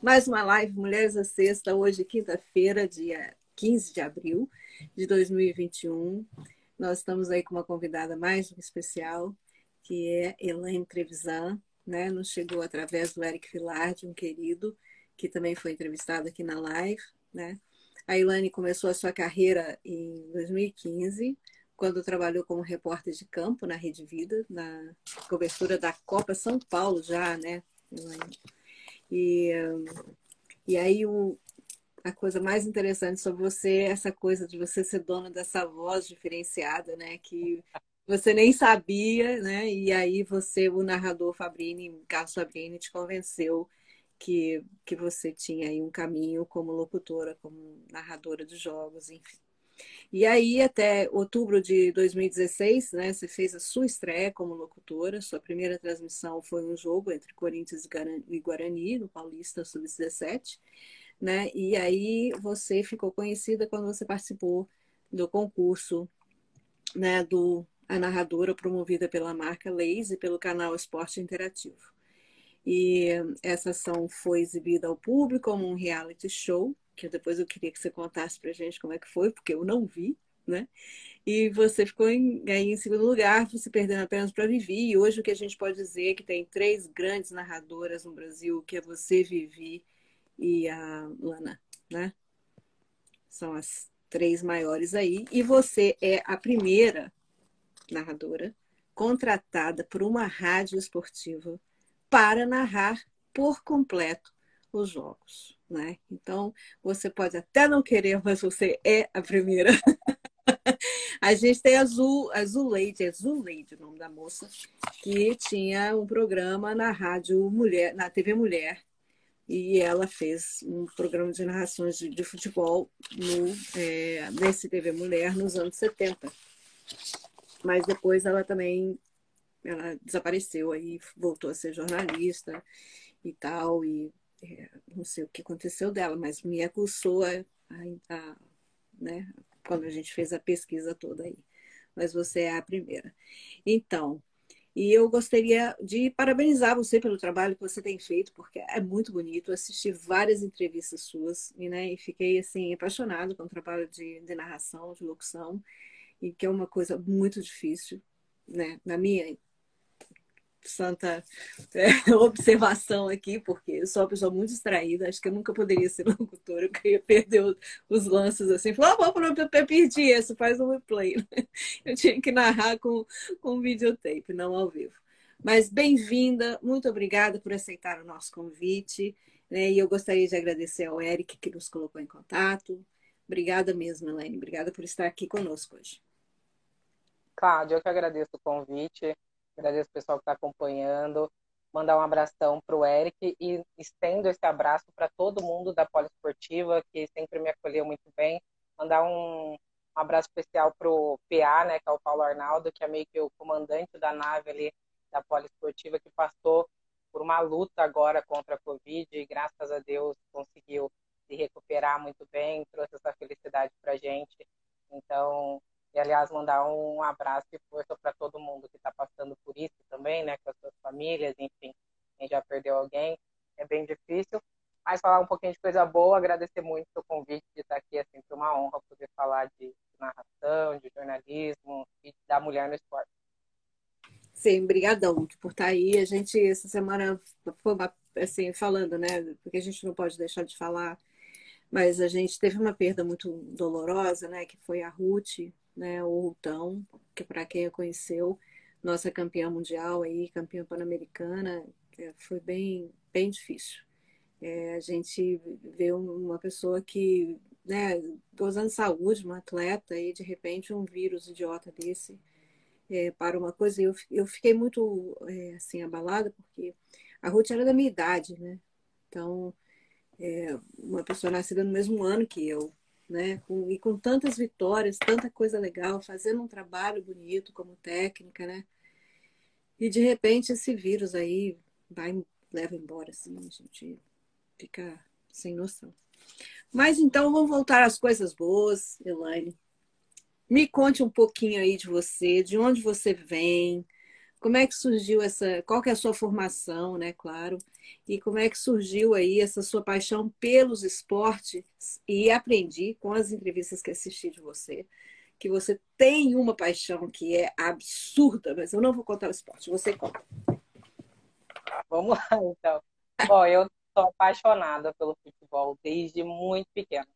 Mais uma live Mulheres à Sexta, hoje, quinta-feira, dia 15 de abril de 2021. Nós estamos aí com uma convidada mais especial, que é Elaine Trevisan, né? Nos chegou através do Eric Villardi, um querido, que também foi entrevistado aqui na live, né? A Elaine começou a sua carreira em 2015, quando trabalhou como repórter de campo na Rede Vida, na cobertura da Copa São Paulo já, né, Elaine? E, e aí o, a coisa mais interessante sobre você é essa coisa de você ser dona dessa voz diferenciada, né? Que você nem sabia, né? E aí você, o narrador Fabrini, Carlos Fabrini, te convenceu que, que você tinha aí um caminho como locutora, como narradora de jogos, enfim. E aí, até outubro de 2016, né, você fez a sua estreia como locutora. Sua primeira transmissão foi um jogo entre Corinthians e Guarani, no Paulista Sub-17. Né? E aí você ficou conhecida quando você participou do concurso né, do A Narradora, promovida pela marca Leis e pelo canal Esporte Interativo. E essa ação foi exibida ao público como um reality show que depois eu queria que você contasse para gente como é que foi, porque eu não vi, né? E você ficou em, aí em segundo lugar, se perdendo apenas para Vivi. E hoje o que a gente pode dizer é que tem três grandes narradoras no Brasil, que é você, Vivi e a Lana, né? São as três maiores aí. E você é a primeira narradora contratada por uma rádio esportiva para narrar por completo os jogos né? Então, você pode até não querer, mas você é a primeira. a gente tem a Azul, Azul Leide, Azul o nome da moça, que tinha um programa na rádio Mulher, na TV Mulher, e ela fez um programa de narrações de, de futebol no, é, nesse TV Mulher nos anos 70. Mas depois ela também ela desapareceu aí, voltou a ser jornalista e tal, e é, não sei o que aconteceu dela, mas me acusou a, a, né, quando a gente fez a pesquisa toda aí. Mas você é a primeira. Então, e eu gostaria de parabenizar você pelo trabalho que você tem feito, porque é muito bonito. Eu assisti várias entrevistas suas e, né, e fiquei assim apaixonado com o trabalho de, de narração, de locução, e que é uma coisa muito difícil, né, na minha santa é, observação aqui, porque eu sou uma pessoa muito distraída, acho que eu nunca poderia ser locutora, eu queria perder os, lances assim, falar, ah, eu perdi isso, faz um replay. Eu tinha que narrar com, com videotape, não ao vivo. Mas bem-vinda, muito obrigada por aceitar o nosso convite, né? e eu gostaria de agradecer ao Eric que nos colocou em contato. Obrigada mesmo, Elaine, obrigada por estar aqui conosco hoje. Cláudia, eu que agradeço o convite. Agradeço o pessoal que está acompanhando. Mandar um abração para o Eric e estendo esse abraço para todo mundo da Poliesportiva, que sempre me acolheu muito bem. Mandar um, um abraço especial para o PA, né, que é o Paulo Arnaldo, que é meio que o comandante da nave ali da Poliesportiva, que passou por uma luta agora contra a Covid e graças a Deus conseguiu se recuperar muito bem, trouxe essa felicidade para gente. Então, e, aliás, mandar um abraço e força para todo mundo que está passando por isso também, né? Com as suas famílias, enfim, quem já perdeu alguém. É bem difícil. Mas falar um pouquinho de coisa boa, agradecer muito o convite de estar aqui. É sempre uma honra poder falar de narração, de jornalismo e da mulher no esporte. Sim, brigadão por estar aí. A gente, essa semana, foi assim, falando, né? Porque a gente não pode deixar de falar, mas a gente teve uma perda muito dolorosa, né? Que foi a Ruth, né, o Rutão, que para quem a conheceu, nossa campeã mundial aí, campeã pan-americana, é, foi bem, bem difícil. É, a gente vê uma pessoa que, né, gozando de saúde, uma atleta, e de repente um vírus idiota desse é, para uma coisa. Eu, eu fiquei muito, é, assim, abalada, porque a Ruth era da minha idade, né? Então, é, uma pessoa nascida no mesmo ano que eu, né? Com, e com tantas vitórias, tanta coisa legal, fazendo um trabalho bonito como técnica, né? E de repente esse vírus aí vai leva embora, assim, a gente fica sem noção. Mas então vamos voltar às coisas boas, Elaine. Me conte um pouquinho aí de você, de onde você vem, Como é que surgiu essa, qual que é a sua formação, né, claro, e como é que surgiu aí essa sua paixão pelos esportes e aprendi com as entrevistas que assisti de você, que você tem uma paixão que é absurda, mas eu não vou contar o esporte, você conta. Vamos lá, então. Bom, eu sou apaixonada pelo futebol desde muito pequena.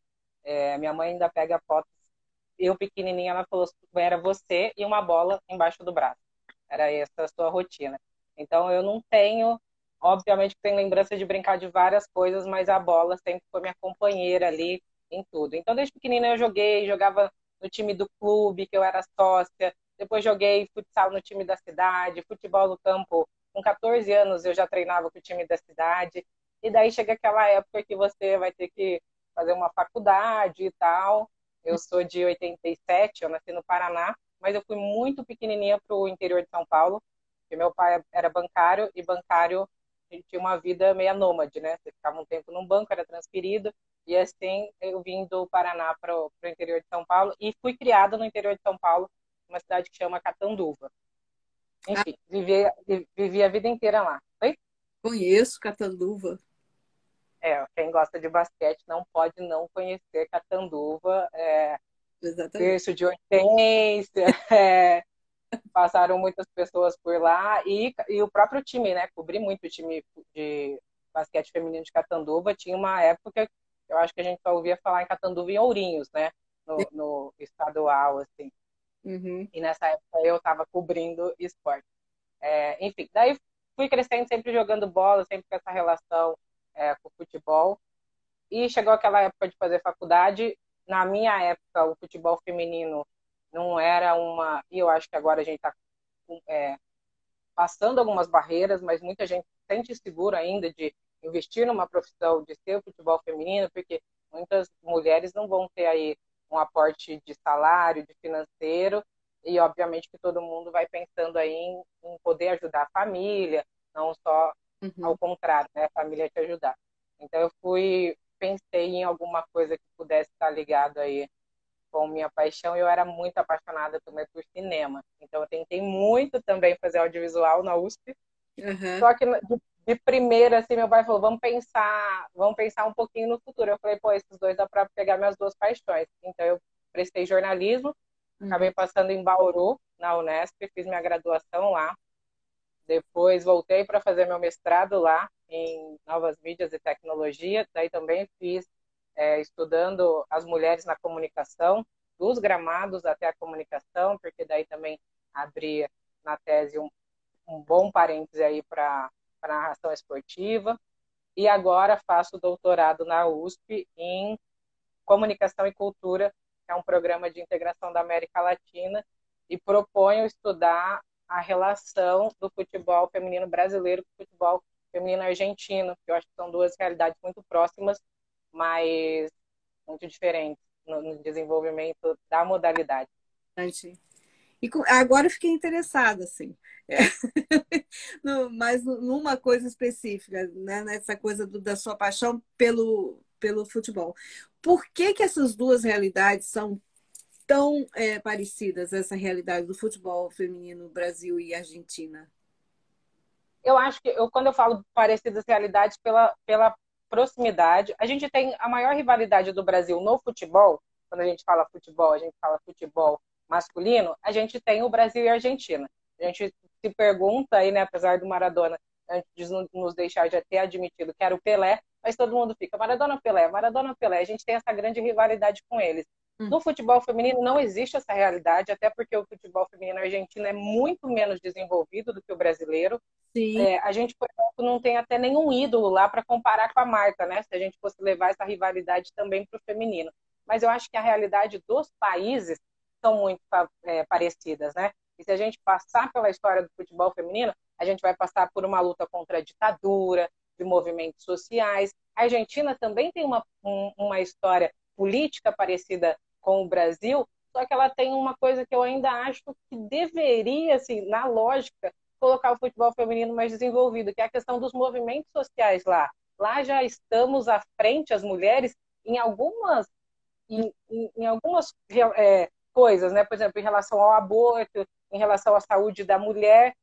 É, minha mãe ainda pega fotos, eu pequenininha, ela falou, era você e uma bola embaixo do braço. Era essa a sua rotina. Então eu não tenho, obviamente que tenho lembrança de brincar de várias coisas, mas a bola sempre foi minha companheira ali em tudo. Então desde pequenina eu joguei, jogava no time do clube, que eu era sócia, depois joguei futsal no time da cidade, futebol no campo. Com 14 anos eu já treinava com o time da cidade. E daí chega aquela época que você vai ter que fazer uma faculdade e tal. Eu sou de 87, eu nasci no Paraná mas eu fui muito pequenininha para o interior de São Paulo, porque meu pai era bancário e bancário tinha uma vida meio nômade, né? Você ficava um tempo num banco, era transferido, e assim eu vim do Paraná para o interior de São Paulo e fui criada no interior de São Paulo, uma cidade que chama Catanduva. Enfim, ah. vivi, vivi a vida inteira lá. Oi? Conheço Catanduva. É, quem gosta de basquete não pode não conhecer Catanduva. É, Exatamente. de Hortência, é, passaram muitas pessoas por lá e, e o próprio time, né? Cobri muito o time de basquete feminino de Catanduva. Tinha uma época, eu acho que a gente só ouvia falar em Catanduva e Ourinhos, né? No, no estadual, assim. Uhum. E nessa época eu estava cobrindo esporte. É, enfim, daí fui crescendo sempre jogando bola, sempre com essa relação é, com o futebol. E chegou aquela época de fazer faculdade, na minha época, o futebol feminino não era uma. E eu acho que agora a gente está é, passando algumas barreiras, mas muita gente sente seguro ainda de investir numa profissão de ser o futebol feminino, porque muitas mulheres não vão ter aí um aporte de salário, de financeiro, e obviamente que todo mundo vai pensando aí em, em poder ajudar a família, não só uhum. ao contrário, né, a família te ajudar. Então eu fui pensei em alguma coisa que pudesse estar ligado aí com minha paixão. Eu era muito apaixonada também por cinema. Então eu tentei muito também fazer audiovisual na USP. Uhum. Só que de, primeira, assim, meu pai falou, vamos pensar, vamos pensar um pouquinho no futuro. Eu falei, pô, esses dois dá para pegar minhas duas paixões. Então eu prestei jornalismo, uhum. acabei passando em Bauru, na Unesp, fiz minha graduação lá. Depois voltei para fazer meu mestrado lá em novas mídias e tecnologia. Daí também fiz é, estudando as mulheres na comunicação, dos gramados até a comunicação, porque daí também abri na tese um, um bom parêntese aí para a narração esportiva. E agora faço doutorado na USP em Comunicação e Cultura, que é um programa de integração da América Latina, e proponho estudar a relação do futebol feminino brasileiro com o futebol feminino argentino, que eu acho que são duas realidades muito próximas, mas muito diferentes no, desenvolvimento da modalidade. E agora eu fiquei interessada, assim, é. no, mas numa coisa específica, né? nessa coisa do, da sua paixão pelo, pelo futebol. Por que, que essas duas realidades são tão é, parecidas, essa realidade do futebol feminino Brasil e Argentina? Eu acho que, eu, quando eu falo parecidas realidades, pela, pela proximidade, a gente tem a maior rivalidade do Brasil no futebol, quando a gente fala futebol, a gente fala futebol masculino, a gente tem o Brasil e a Argentina. A gente se pergunta aí, né, apesar do Maradona antes de nos deixar já ter admitido que era o Pelé, mas todo mundo fica Maradona Pelé, Maradona Pelé. A gente tem essa grande rivalidade com eles. No futebol feminino não existe essa realidade, até porque o futebol feminino argentino é muito menos desenvolvido do que o brasileiro. É, a gente, por exemplo, não tem até nenhum ídolo lá para comparar com a Marta, né? Se a gente fosse levar essa rivalidade também para o feminino. Mas eu acho que a realidade dos países são muito é, parecidas, né? E se a gente passar pela história do futebol feminino, a gente vai passar por uma luta contra a ditadura, de movimentos sociais. A Argentina também tem uma, um, uma história política parecida com o Brasil, só que ela tem uma coisa que eu ainda acho que deveria, assim, na lógica, colocar o futebol feminino mais desenvolvido, que é a questão dos movimentos sociais lá. Lá já estamos à frente, as mulheres, em algumas, em, em, em algumas é, coisas, né? Por exemplo, em relação ao aborto, em relação à saúde da mulher,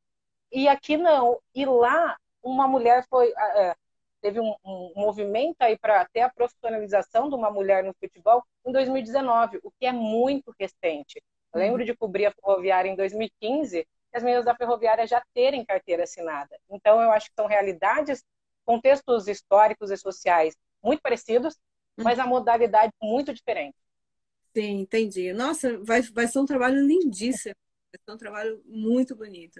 e aqui não. E lá, uma mulher foi. É, teve um, um, movimento aí para ter a profissionalização de uma mulher no futebol em 2019, o que é muito recente. Eu lembro uhum. de cobrir a ferroviária em 2015 e as meninas da ferroviária já terem carteira assinada. Então, eu acho que são realidades, contextos históricos e sociais muito parecidos, uhum. mas a modalidade muito diferente. Sim, entendi. Nossa, vai, vai ser um trabalho lindíssimo. É um trabalho muito bonito.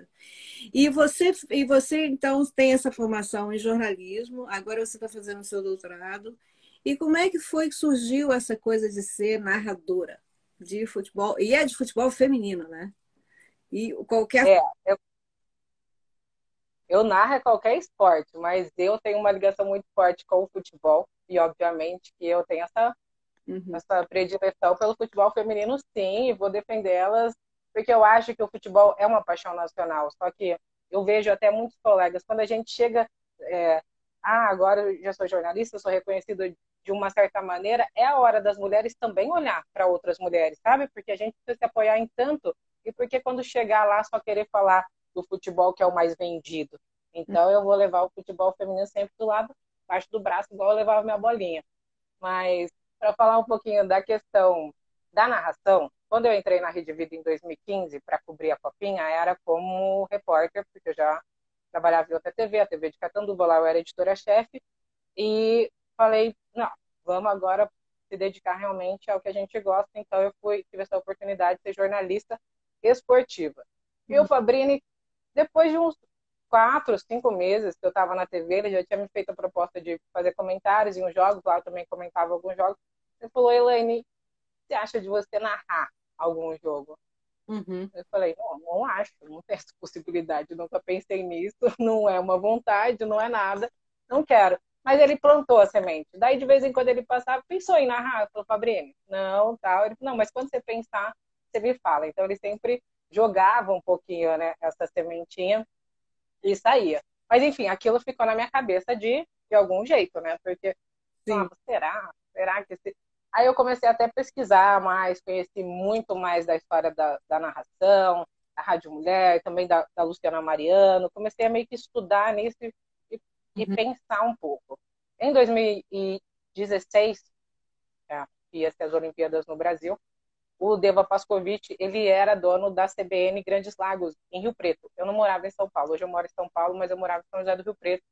E você, e você então tem essa formação em jornalismo, agora você está fazendo o seu doutorado. E como é que foi que surgiu essa coisa de ser narradora de futebol? E é de futebol feminino, né? E qualquer. É, eu, eu narro qualquer esporte, mas eu tenho uma ligação muito forte com o futebol. E obviamente que eu tenho essa, uhum. essa predileção pelo futebol feminino, sim, e vou defender elas porque eu acho que o futebol é uma paixão nacional. Só que eu vejo até muitos colegas, quando a gente chega, é, ah, agora eu já sou jornalista, sou reconhecido de uma certa maneira, é a hora das mulheres também olhar para outras mulheres, sabe? Porque a gente precisa se apoiar em tanto, e porque quando chegar lá só querer falar do futebol que é o mais vendido. Então eu vou levar o futebol feminino sempre do lado, parte do braço, igual eu levava minha bolinha. Mas para falar um pouquinho da questão da narração, quando eu entrei na Rede Vida em 2015 para cobrir a Copinha, era como repórter, porque eu já trabalhava em outra TV, a TV de Catanduva, lá eu era editora-chefe, e falei, não, vamos agora se dedicar realmente ao que a gente gosta, então eu fui, tive essa oportunidade de ser jornalista esportiva. E o uhum. Fabrini, depois de uns quatro, cinco meses que eu estava na TV, ele já tinha me feito a proposta de fazer comentários em uns jogos, lá eu também comentava alguns jogos, ele falou, Elaine, o que você acha de você narrar? Algum jogo. Uhum. Eu falei, não, não acho, não tenho essa possibilidade, nunca pensei nisso, não é uma vontade, não é nada, não quero. Mas ele plantou a semente. Daí, de vez em quando, ele passava, pensou em narrar, falou, Fabrini, não, tal. Ele falou, não, mas quando você pensar, você me fala. Então, ele sempre jogava um pouquinho, né, essa sementinha e saía. Mas, enfim, aquilo ficou na minha cabeça de, de algum jeito, né? Porque, ah, será? Será que... Se... Aí eu comecei até a pesquisar mais, conheci muito mais da história da, da narração, da Rádio Mulher, também da, da, Luciana Mariano. Comecei a meio que estudar nisso e, e uhum. pensar um pouco. Em 2016, é, ia ser as Olimpíadas no Brasil, o Deva Pascovitch, ele era dono da CBN Grandes Lagos, em Rio Preto. Eu não morava em São Paulo, hoje eu moro em São Paulo, mas eu morava em São José do Rio Preto,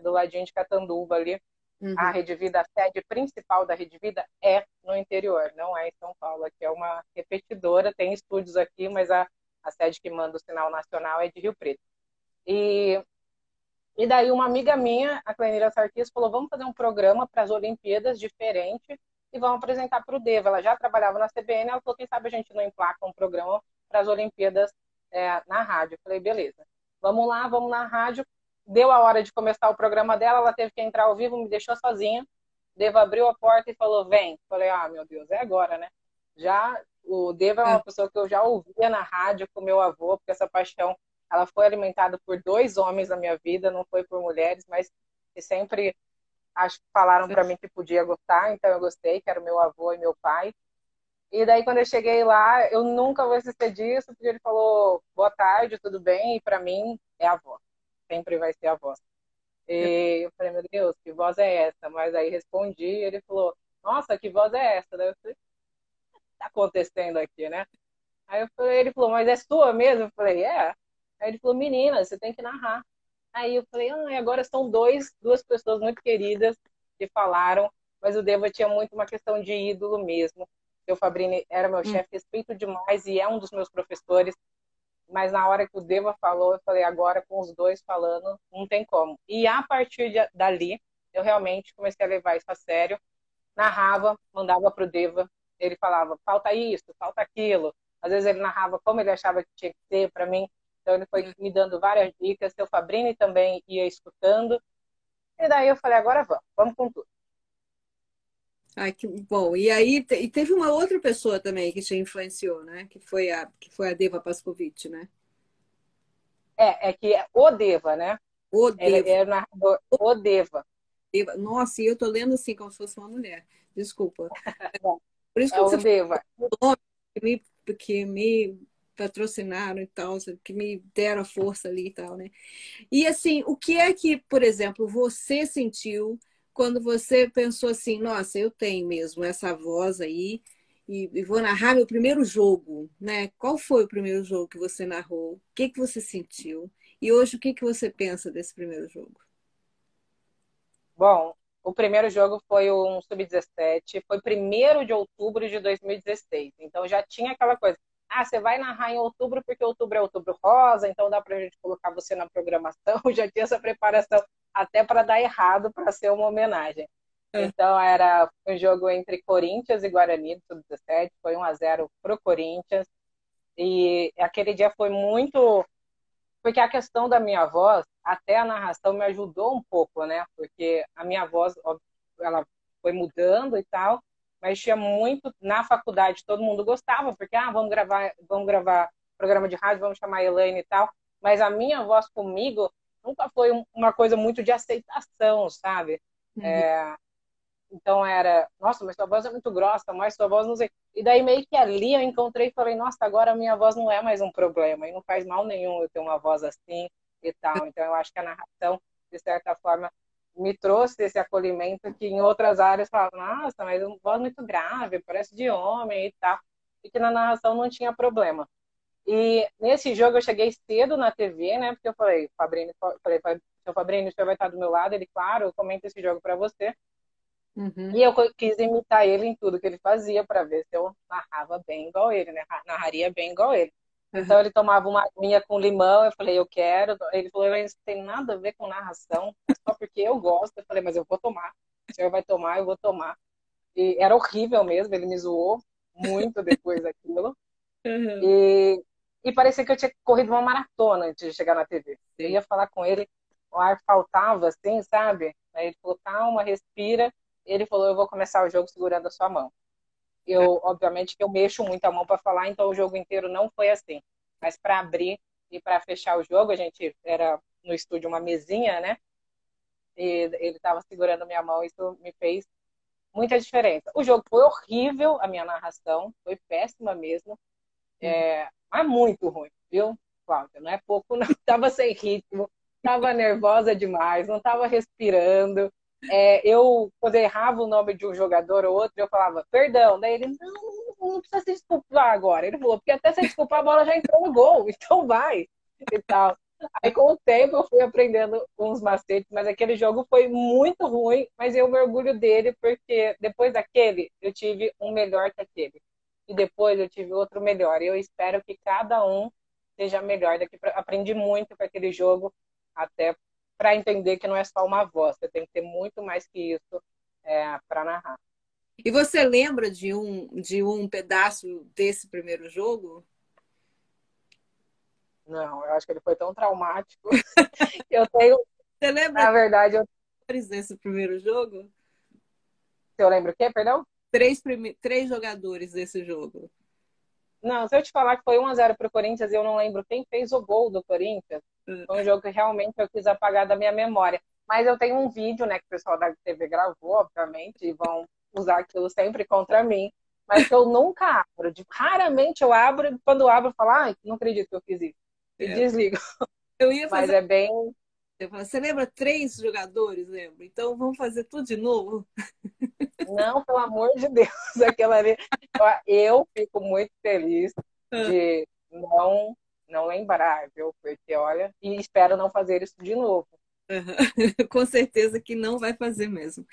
do ladinho de Catanduva ali. Uhum. A Rede Vida, a sede principal da Rede Vida é no interior, não é em São Paulo. Aqui é uma repetidora, tem estúdios aqui, mas a, a sede que manda o sinal nacional é de Rio Preto. E, e daí uma amiga minha, a Clenira Sarkis, falou, vamos fazer um programa para as Olimpíadas diferente e vamos apresentar para o Deva. Ela já trabalhava na CBN, ela falou, quem sabe a gente não emplaca um programa para as Olimpíadas é, na rádio. Eu falei, beleza. Vamos lá, vamos na rádio deu a hora de começar o programa dela, ela teve que entrar ao vivo, me deixou sozinha. Deva abriu a porta e falou: Vem. Falei: Ah, meu Deus, é agora, né? Já o Deva é uma é. pessoa que eu já ouvia na rádio com meu avô, porque essa paixão ela foi alimentada por dois homens na minha vida, não foi por mulheres, mas que sempre acho que falaram para mim que podia gostar, então eu gostei, que era meu avô e meu pai. E daí quando eu cheguei lá, eu nunca vou esquecer disso, porque ele falou: "Boa tarde, tudo bem?" E para mim é a avó sempre vai ser a voz. E eu falei, meu Deus, que voz é essa? Mas aí respondi ele falou, nossa, que voz é essa? Daí eu falei, o que tá acontecendo aqui, né? Aí eu falei, ele falou, mas é sua mesmo? Eu falei, é. Aí ele falou, menina, você tem que narrar. Aí eu falei, ah, agora são dois, duas pessoas muito queridas que falaram, mas o Deva tinha muito uma questão de ídolo mesmo. O Fabrini era meu hum. chefe, respeito demais e é um dos meus professores mas na hora que o Deva falou, eu falei, agora com os dois falando, não tem como. E a partir de, dali, eu realmente comecei a levar isso a sério, narrava, mandava para o Deva, ele falava, falta isso, falta aquilo. Às vezes ele narrava como ele achava que tinha que ser para mim, então ele foi me dando várias dicas, seu Fabrini também ia escutando, e daí eu falei, agora vamos, vamos com tudo. Ai, que bom. E aí e teve uma outra pessoa também que te influenciou, né? Que foi a, que foi a Deva Pascovitch, né? É, é que é o Deva, né? O Deva. Ele é o narrador, o Deva. Deva. Nossa, e eu tô lendo assim como se fosse uma mulher. Desculpa. Por isso que é você o Deva. Que me, que me patrocinaram e tal, que me deram a força ali e tal, né? E assim, o que é que, por exemplo, você sentiu quando você pensou assim, nossa, eu tenho mesmo essa voz aí e, e vou narrar meu primeiro jogo, né? Qual foi o primeiro jogo que você narrou? O que que você sentiu? E hoje o que que você pensa desse primeiro jogo? Bom, o primeiro jogo foi um sub-17, foi 1 de outubro de 2016. Então já tinha aquela coisa. Ah, você vai narrar em outubro porque outubro é outubro rosa, então dá pra gente colocar você na programação. Já tinha essa preparação até para dar errado para ser uma homenagem. É. Então era um jogo entre Corinthians e Guarani sub-17, foi 1 a 0 pro Corinthians. E aquele dia foi muito porque a questão da minha voz, até a narração me ajudou um pouco, né? Porque a minha voz, ela foi mudando e tal, mas tinha muito na faculdade, todo mundo gostava, porque ah, vamos gravar, vamos gravar programa de rádio, vamos chamar a Elaine e tal, mas a minha voz comigo nunca foi uma coisa muito de aceitação, sabe? Uhum. É, então era, nossa, mas sua voz é muito grossa, mas sua voz não sei. E daí meio que ali eu encontrei e falei, nossa, agora a minha voz não é mais um problema, e não faz mal nenhum eu ter uma voz assim e tal. Então eu acho que a narração, de certa forma, me trouxe esse acolhimento que em outras áreas falavam, nossa, mas uma voz muito grave, parece de homem e tal. E que na narração não tinha problema. E nesse jogo eu cheguei cedo na TV, né? Porque eu falei, Fabrini, falei, seu Fabrini, o senhor vai estar do meu lado? Ele, claro, eu comento esse jogo para você. Uhum. E eu quis imitar ele em tudo que ele fazia para ver se eu narrava bem igual ele, né? Narraria bem igual ele. Uhum. Então ele tomava uma minha com limão, eu falei, eu quero. Ele falou, isso não tem nada a ver com narração, é só porque eu gosto. Eu falei, mas eu vou tomar. O senhor vai tomar, eu vou tomar. E era horrível mesmo, ele me zoou muito depois daquilo. Uhum. E, e parecia que eu tinha corrido uma maratona antes de chegar na TV. Eu ia falar com ele, o ar faltava, assim, sabe? Aí ele falou, calma, respira ele falou: Eu vou começar o jogo segurando a sua mão. Eu, obviamente, que eu mexo muito a mão para falar, então o jogo inteiro não foi assim. Mas para abrir e para fechar o jogo, a gente era no estúdio uma mesinha, né? E ele estava segurando minha mão, isso me fez muita diferença. O jogo foi horrível, a minha narração foi péssima mesmo, é, mas muito ruim, viu, Cláudia? Não é pouco, não. Tava sem ritmo, tava nervosa demais, não tava respirando é, eu, quando errava o nome de um jogador ou outro, eu falava, perdão. Daí ele, não, não precisa se desculpar agora. Ele falou, porque até se desculpar, a bola já entrou no gol, então vai. E tal. Aí, com o tempo, eu fui aprendendo uns macetes, mas aquele jogo foi muito ruim, mas eu me orgulho dele, porque depois daquele, eu tive um melhor que aquele. E depois eu tive outro melhor. E eu espero que cada um seja melhor. Daqui pra... Aprendi muito com aquele jogo, até para entender que não é só uma voz, você tem que ter muito mais que isso é, para narrar. E você lembra de um, de um pedaço desse primeiro jogo? Não, eu acho que ele foi tão traumático. eu tenho. Você lembra? Na verdade, eu. desse primeiro jogo? Eu lembro o quê, perdão? Três. Três jogadores desse jogo. Não, se eu te falar que foi 1x0 pro Corinthians, eu não lembro quem fez o gol do Corinthians. Foi um jogo que realmente eu quis apagar da minha memória. Mas eu tenho um vídeo, né, que o pessoal da TV gravou, obviamente, e vão usar aquilo sempre contra mim. Mas que eu nunca abro. Raramente eu abro, e quando eu abro, eu falo, ai, não acredito que eu fiz isso. E é. desligo. Eu ia fazer... Mas é bem. Você lembra três jogadores, lembra? Então vamos fazer tudo de novo? Não, pelo amor de Deus, aquela ali. Eu fico muito feliz ah. de não não lembrar, viu? Porque olha, e espero não fazer isso de novo. Uhum. Com certeza que não vai fazer mesmo.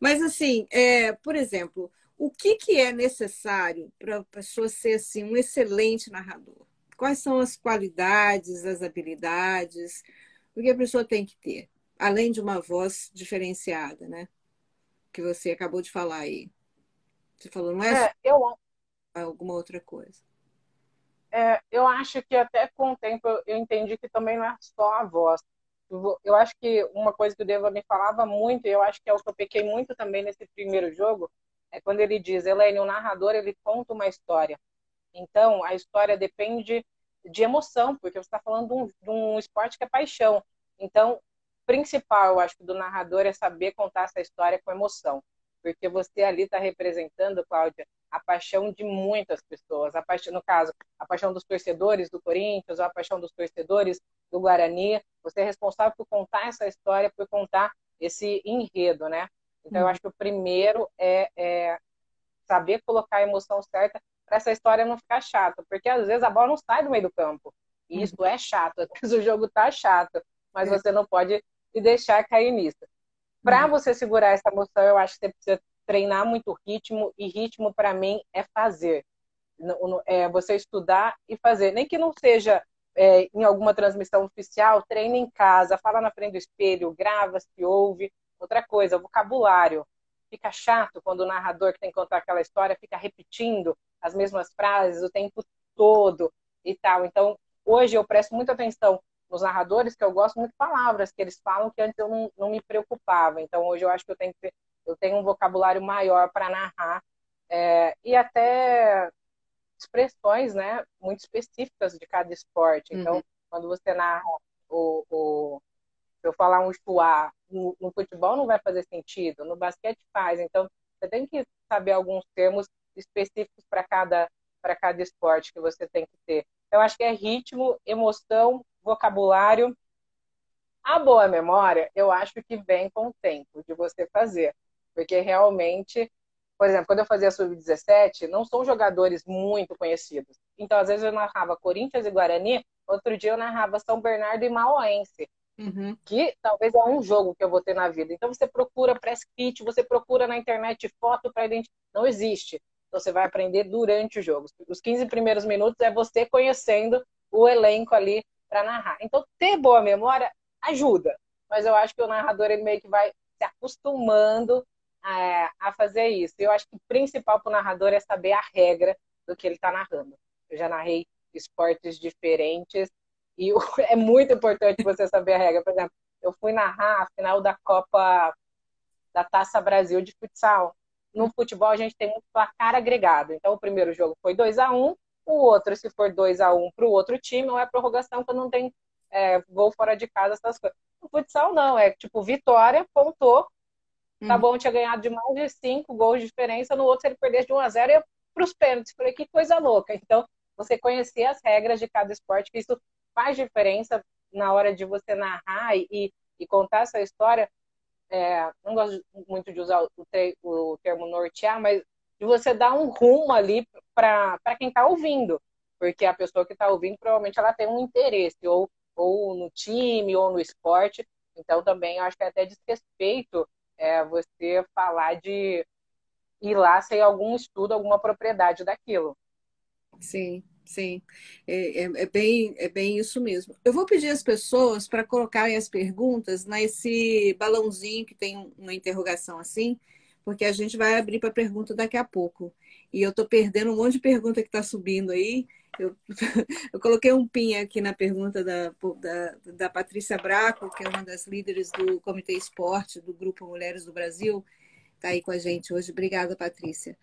Mas assim, é, por exemplo, o que, que é necessário para a pessoa ser assim um excelente narrador? Quais são as qualidades, as habilidades? O que a pessoa tem que ter, além de uma voz diferenciada, né? Que você acabou de falar aí. Você falou, não é, é eu... alguma outra coisa é, eu acho que até com o tempo eu entendi que também não é só a voz. Eu acho que uma coisa que o Deva me falava muito, e eu acho que é o que eu pequei muito também nesse primeiro jogo, é quando ele diz, Helene, o narrador ele conta uma história. Então, a história depende de emoção, porque você está falando de um, de um, esporte que é paixão. Então, principal, eu acho, do narrador é saber contar essa história com emoção. Porque você ali está representando, Cláudia, a paixão de muitas pessoas. A paixão, no caso, a paixão dos torcedores do Corinthians, a paixão dos torcedores do Guarani. Você é responsável por contar essa história, por contar esse enredo, né? Então, eu uhum. acho que o primeiro é, é saber colocar a emoção certa para essa história não ficar chata, porque às vezes a bola não sai do meio do campo. E isso uhum. é chato, às vezes o jogo tá chato, mas você não pode se deixar cair nisso. Para uhum. você segurar essa emoção, eu acho que você precisa treinar muito ritmo, e ritmo para mim é fazer. É você estudar e fazer. Nem que não seja é, em alguma transmissão oficial, treine em casa, fala na frente do espelho, grava, se ouve. Outra coisa, vocabulário. Fica chato quando o narrador que tem que contar aquela história fica repetindo as mesmas frases o tempo todo e tal. Então, hoje eu presto muita atenção nos narradores, que eu gosto muito de palavras que eles falam que antes eu não, não me preocupava. Então, hoje eu acho que eu tenho que eu tenho um vocabulário maior para narrar é, e até expressões, né, muito específicas de cada esporte. Então, uhum. quando você narra o, o se eu falar um chuá, no, no, futebol não vai fazer sentido, no basquete faz. Então, você tem que saber alguns termos específicos para cada para cada esporte que você tem que ter. Eu acho que é ritmo, emoção, vocabulário. A boa memória, eu acho que vem com o tempo de você fazer. Porque realmente, por exemplo, quando eu fazia sub-17, não são jogadores muito conhecidos. Então, às vezes eu narrava Corinthians e Guarani, outro dia eu narrava São Bernardo e Mauaense. Uhum. Que talvez é um jogo que eu vou ter na vida. Então você procura press kit, você procura na internet foto para identificar. Não existe. Você vai aprender durante o jogo. Os 15 primeiros minutos é você conhecendo o elenco ali para narrar. Então, ter boa memória ajuda. Mas eu acho que o narrador ele meio que vai se acostumando a, a fazer isso. Eu acho que o principal para o narrador é saber a regra do que ele está narrando. Eu já narrei esportes diferentes e é muito importante você saber a regra. Por exemplo, eu fui narrar a final da Copa da Taça Brasil de futsal. No futebol a gente tem muito placar agregado. Então o primeiro jogo foi 2 a 1 o outro, se for 2 a 1 para o outro time, ou é prorrogação quando não tem é, gol fora de casa, essas coisas. No futsal não, é tipo vitória, pontou, Tá bom, tinha ganhado de mais de cinco gols de diferença, no outro, se ele perdesse de 1 a 0 ia para os pênaltis. Falei, que coisa louca. Então, você conhecer as regras de cada esporte, que isso faz diferença na hora de você narrar e, e contar essa história. É, não gosto muito de usar o, te, o termo nortear, mas de você dar um rumo ali para quem está ouvindo. Porque a pessoa que está ouvindo, provavelmente, ela tem um interesse, ou, ou no time, ou no esporte. Então, também, acho que é até desrespeito é você falar de ir lá sem algum estudo, alguma propriedade daquilo. Sim, sim. É, é, é, bem, é bem isso mesmo. Eu vou pedir às pessoas para colocarem as perguntas nesse balãozinho que tem uma interrogação assim, porque a gente vai abrir para pergunta daqui a pouco. E eu estou perdendo um monte de pergunta que está subindo aí. Eu, eu, coloquei um pin aqui na pergunta da, da, da, Patrícia Braco, que é uma das líderes do Comitê Esporte do Grupo Mulheres do Brasil, está aí com a gente hoje. Obrigada, Patrícia.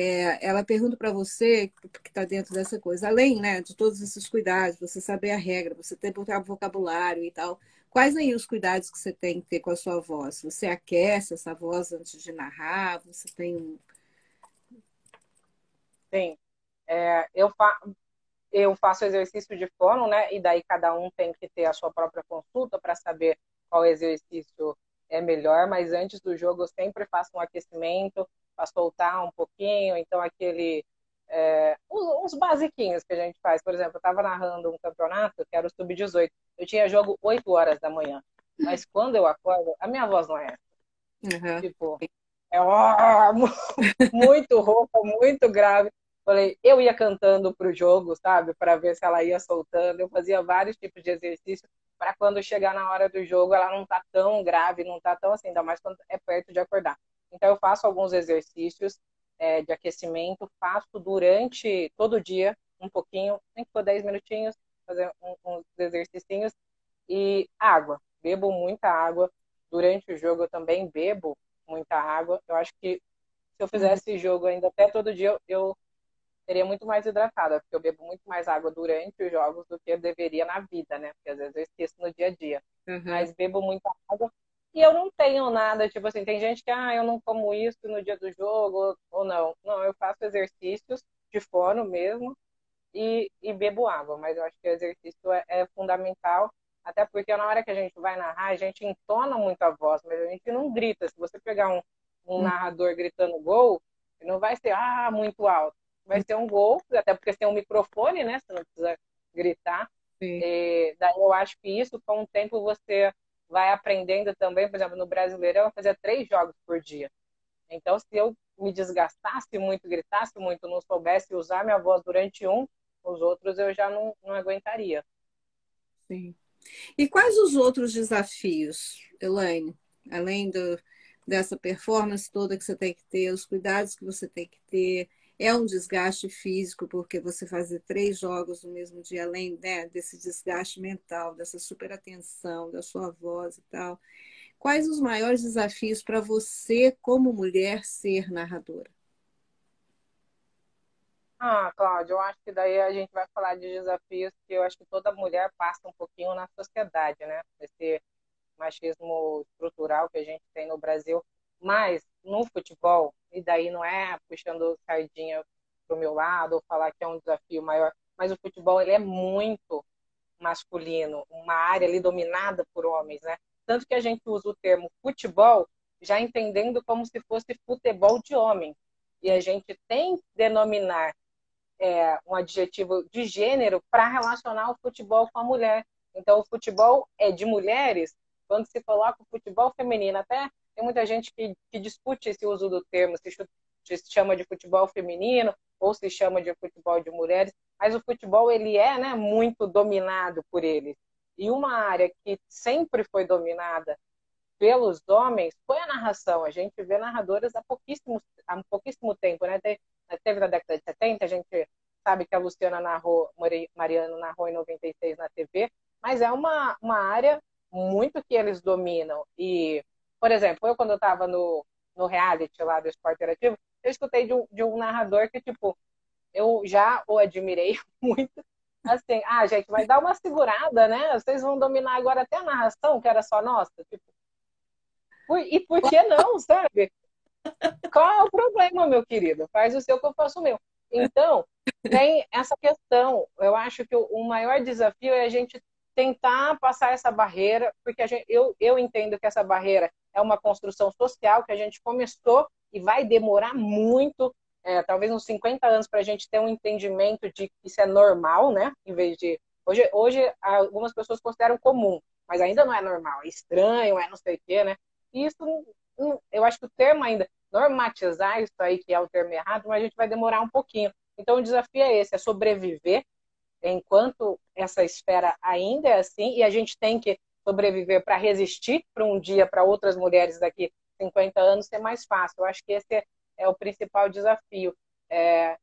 É, ela pergunta para você, que está dentro dessa coisa, além né, de todos esses cuidados, você saber a regra, você ter vocabulário e tal, quais aí os cuidados que você tem que ter com a sua voz? Você aquece essa voz antes de narrar? Você tem um. Sim. É, eu, fa eu faço exercício de fono, né? E daí cada um tem que ter a sua própria consulta para saber qual exercício é melhor. Mas antes do jogo eu sempre faço um aquecimento para soltar um pouquinho. Então aquele é, uns basiquinhos que a gente faz. Por exemplo, eu estava narrando um campeonato que era o sub-18. Eu tinha jogo 8 horas da manhã. Mas quando eu acordo, a minha voz não é essa. Uhum. Tipo, é muito roupa, muito grave. Falei, eu ia cantando pro jogo, sabe, para ver se ela ia soltando. Eu fazia vários tipos de exercícios para quando chegar na hora do jogo ela não tá tão grave, não tá tão assim, ainda mais quando é perto de acordar. Então eu faço alguns exercícios é, de aquecimento, faço durante todo dia um pouquinho, nem que for 10 minutinhos, fazer um, uns exercícios e água. Bebo muita água. Durante o jogo eu também bebo muita água. Eu acho que se eu fizesse jogo ainda até todo dia, eu seria muito mais hidratada, porque eu bebo muito mais água durante os jogos do que eu deveria na vida, né? Porque às vezes eu esqueço no dia a dia. Uhum. Mas bebo muita água E eu não tenho nada, tipo assim, tem gente que, ah, eu não como isso no dia do jogo, ou não. Não, eu faço exercícios de fono mesmo e, e bebo água, mas eu acho que o exercício é, é fundamental, até porque na hora que a gente vai narrar, a gente entona muito a voz, mas a gente não grita. Se você pegar um, um hum. narrador gritando gol, não vai ser, ah, muito alto. Vai ser um gol, até porque você tem um microfone, né? Você não precisa gritar. E, daí eu acho que isso, com o tempo, você vai aprendendo também. Por exemplo, no Brasileirão, eu fazia três jogos por dia. Então, se eu me desgastasse muito, gritasse muito, não soubesse usar minha voz durante um, os outros eu já não, não aguentaria. Sim. E quais os outros desafios, Elaine, além do, dessa performance toda que você tem que ter, os cuidados que você tem que ter? É um desgaste físico, porque você fazer três jogos no mesmo dia, além né, desse desgaste mental, dessa super atenção, da sua voz e tal. Quais os maiores desafios para você, como mulher, ser narradora? Ah, Cláudia, eu acho que daí a gente vai falar de desafios que eu acho que toda mulher passa um pouquinho na sociedade, né? Esse machismo estrutural que a gente tem no Brasil. Mas no futebol, e daí não é puxando sardinha para o meu lado ou falar que é um desafio maior, mas o futebol ele é muito masculino, uma área ali dominada por homens, né? Tanto que a gente usa o termo futebol já entendendo como se fosse futebol de homem. E a gente tem que denominar é, um adjetivo de gênero para relacionar o futebol com a mulher. Então, o futebol é de mulheres, quando se coloca o futebol feminino. Até tem muita gente que, que discute esse uso do termo, se, chama de futebol feminino ou se chama de futebol de mulheres, mas o futebol ele é né, muito dominado por eles. E uma área que sempre foi dominada pelos homens foi a narração. A gente vê narradoras há pouquíssimo, há pouquíssimo tempo, né? Teve na década de 70, a gente sabe que a Luciana narrou, Mariano narrou em 96 na TV, mas é uma, uma área muito que eles dominam. E, por exemplo, eu quando eu estava no, no reality lá do esporte interativo, eu escutei de um, de um narrador que, tipo, eu já o admirei muito, assim, ah, gente, vai dar uma segurada, né? Vocês vão dominar agora até a narração, que era só nossa. Tipo, e por que não, sabe? Qual é o problema, meu querido? Faz o seu que eu faço o meu. Então, tem essa questão. Eu acho que o maior desafio é a gente tentar passar essa barreira, porque gente, eu, eu entendo que essa barreira é uma construção social que a gente começou e vai demorar muito é, talvez uns 50 anos para a gente ter um entendimento de que isso é normal, né? Em vez de. Hoje, hoje algumas pessoas consideram comum, mas ainda não é normal, é estranho, é não sei o quê, né? E isso, eu acho que o termo ainda, normatizar isso aí, que é o termo errado, mas a gente vai demorar um pouquinho. Então o desafio é esse, é sobreviver enquanto essa esfera ainda é assim, e a gente tem que sobreviver para resistir para um dia para outras mulheres daqui 50 anos ser mais fácil. Eu acho que esse é é o principal desafio. É,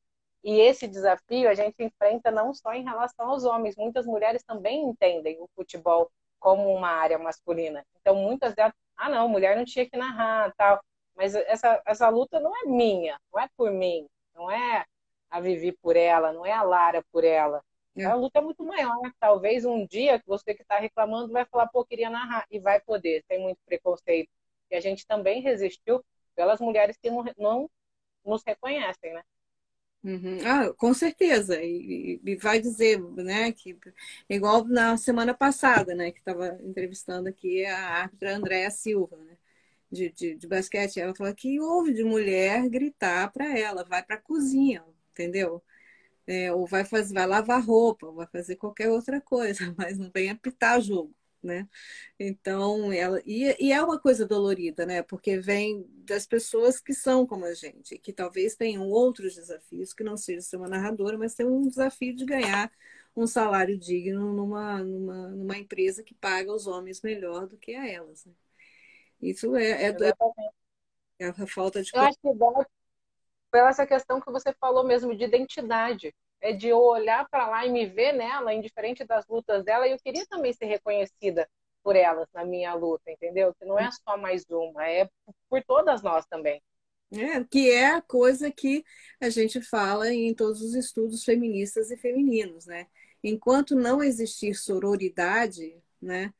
e esse desafio a gente enfrenta não só em relação aos homens, muitas mulheres também entendem o futebol como uma área masculina. Então, muitas delas, ah, não, mulher não tinha que narrar, tal. Mas essa, essa luta não é minha, não é por mim, não é a Vivi por ela, não é a Lara por ela. É. A luta é muito maior. Talvez um dia que você que está reclamando vai falar, pô, queria narrar, e vai poder, tem muito preconceito. E a gente também resistiu pelas mulheres que não, não nos reconhecem, né? Uhum. Ah, com certeza. E, e, vai dizer, né, que igual na semana passada, né, que estava entrevistando aqui a árbitra Andréa Silva, né, de, de, de, basquete, ela falou que houve de mulher gritar para ela, vai para a cozinha, entendeu? É, ou vai fazer, vai lavar roupa, ou vai fazer qualquer outra coisa, mas não vem apitar jogo né? Então, ela e, e, é uma coisa dolorida, né? Porque vem das pessoas que são como a gente, que talvez tenham outros desafios, que não seja ser uma narradora, mas tem um desafio de ganhar um salário digno numa, numa, numa empresa que paga os homens melhor do que a elas. Né? Isso é, é, é, a falta de. Eu acho que é pela essa questão que você falou mesmo de identidade é de eu olhar para lá e me ver nela, indiferente das lutas dela, e eu queria também ser reconhecida por elas na minha luta, entendeu? Que não é só mais uma, é por todas nós também. É, que é a coisa que a gente fala em todos os estudos feministas e femininos, né? Enquanto não existir sororidade, né?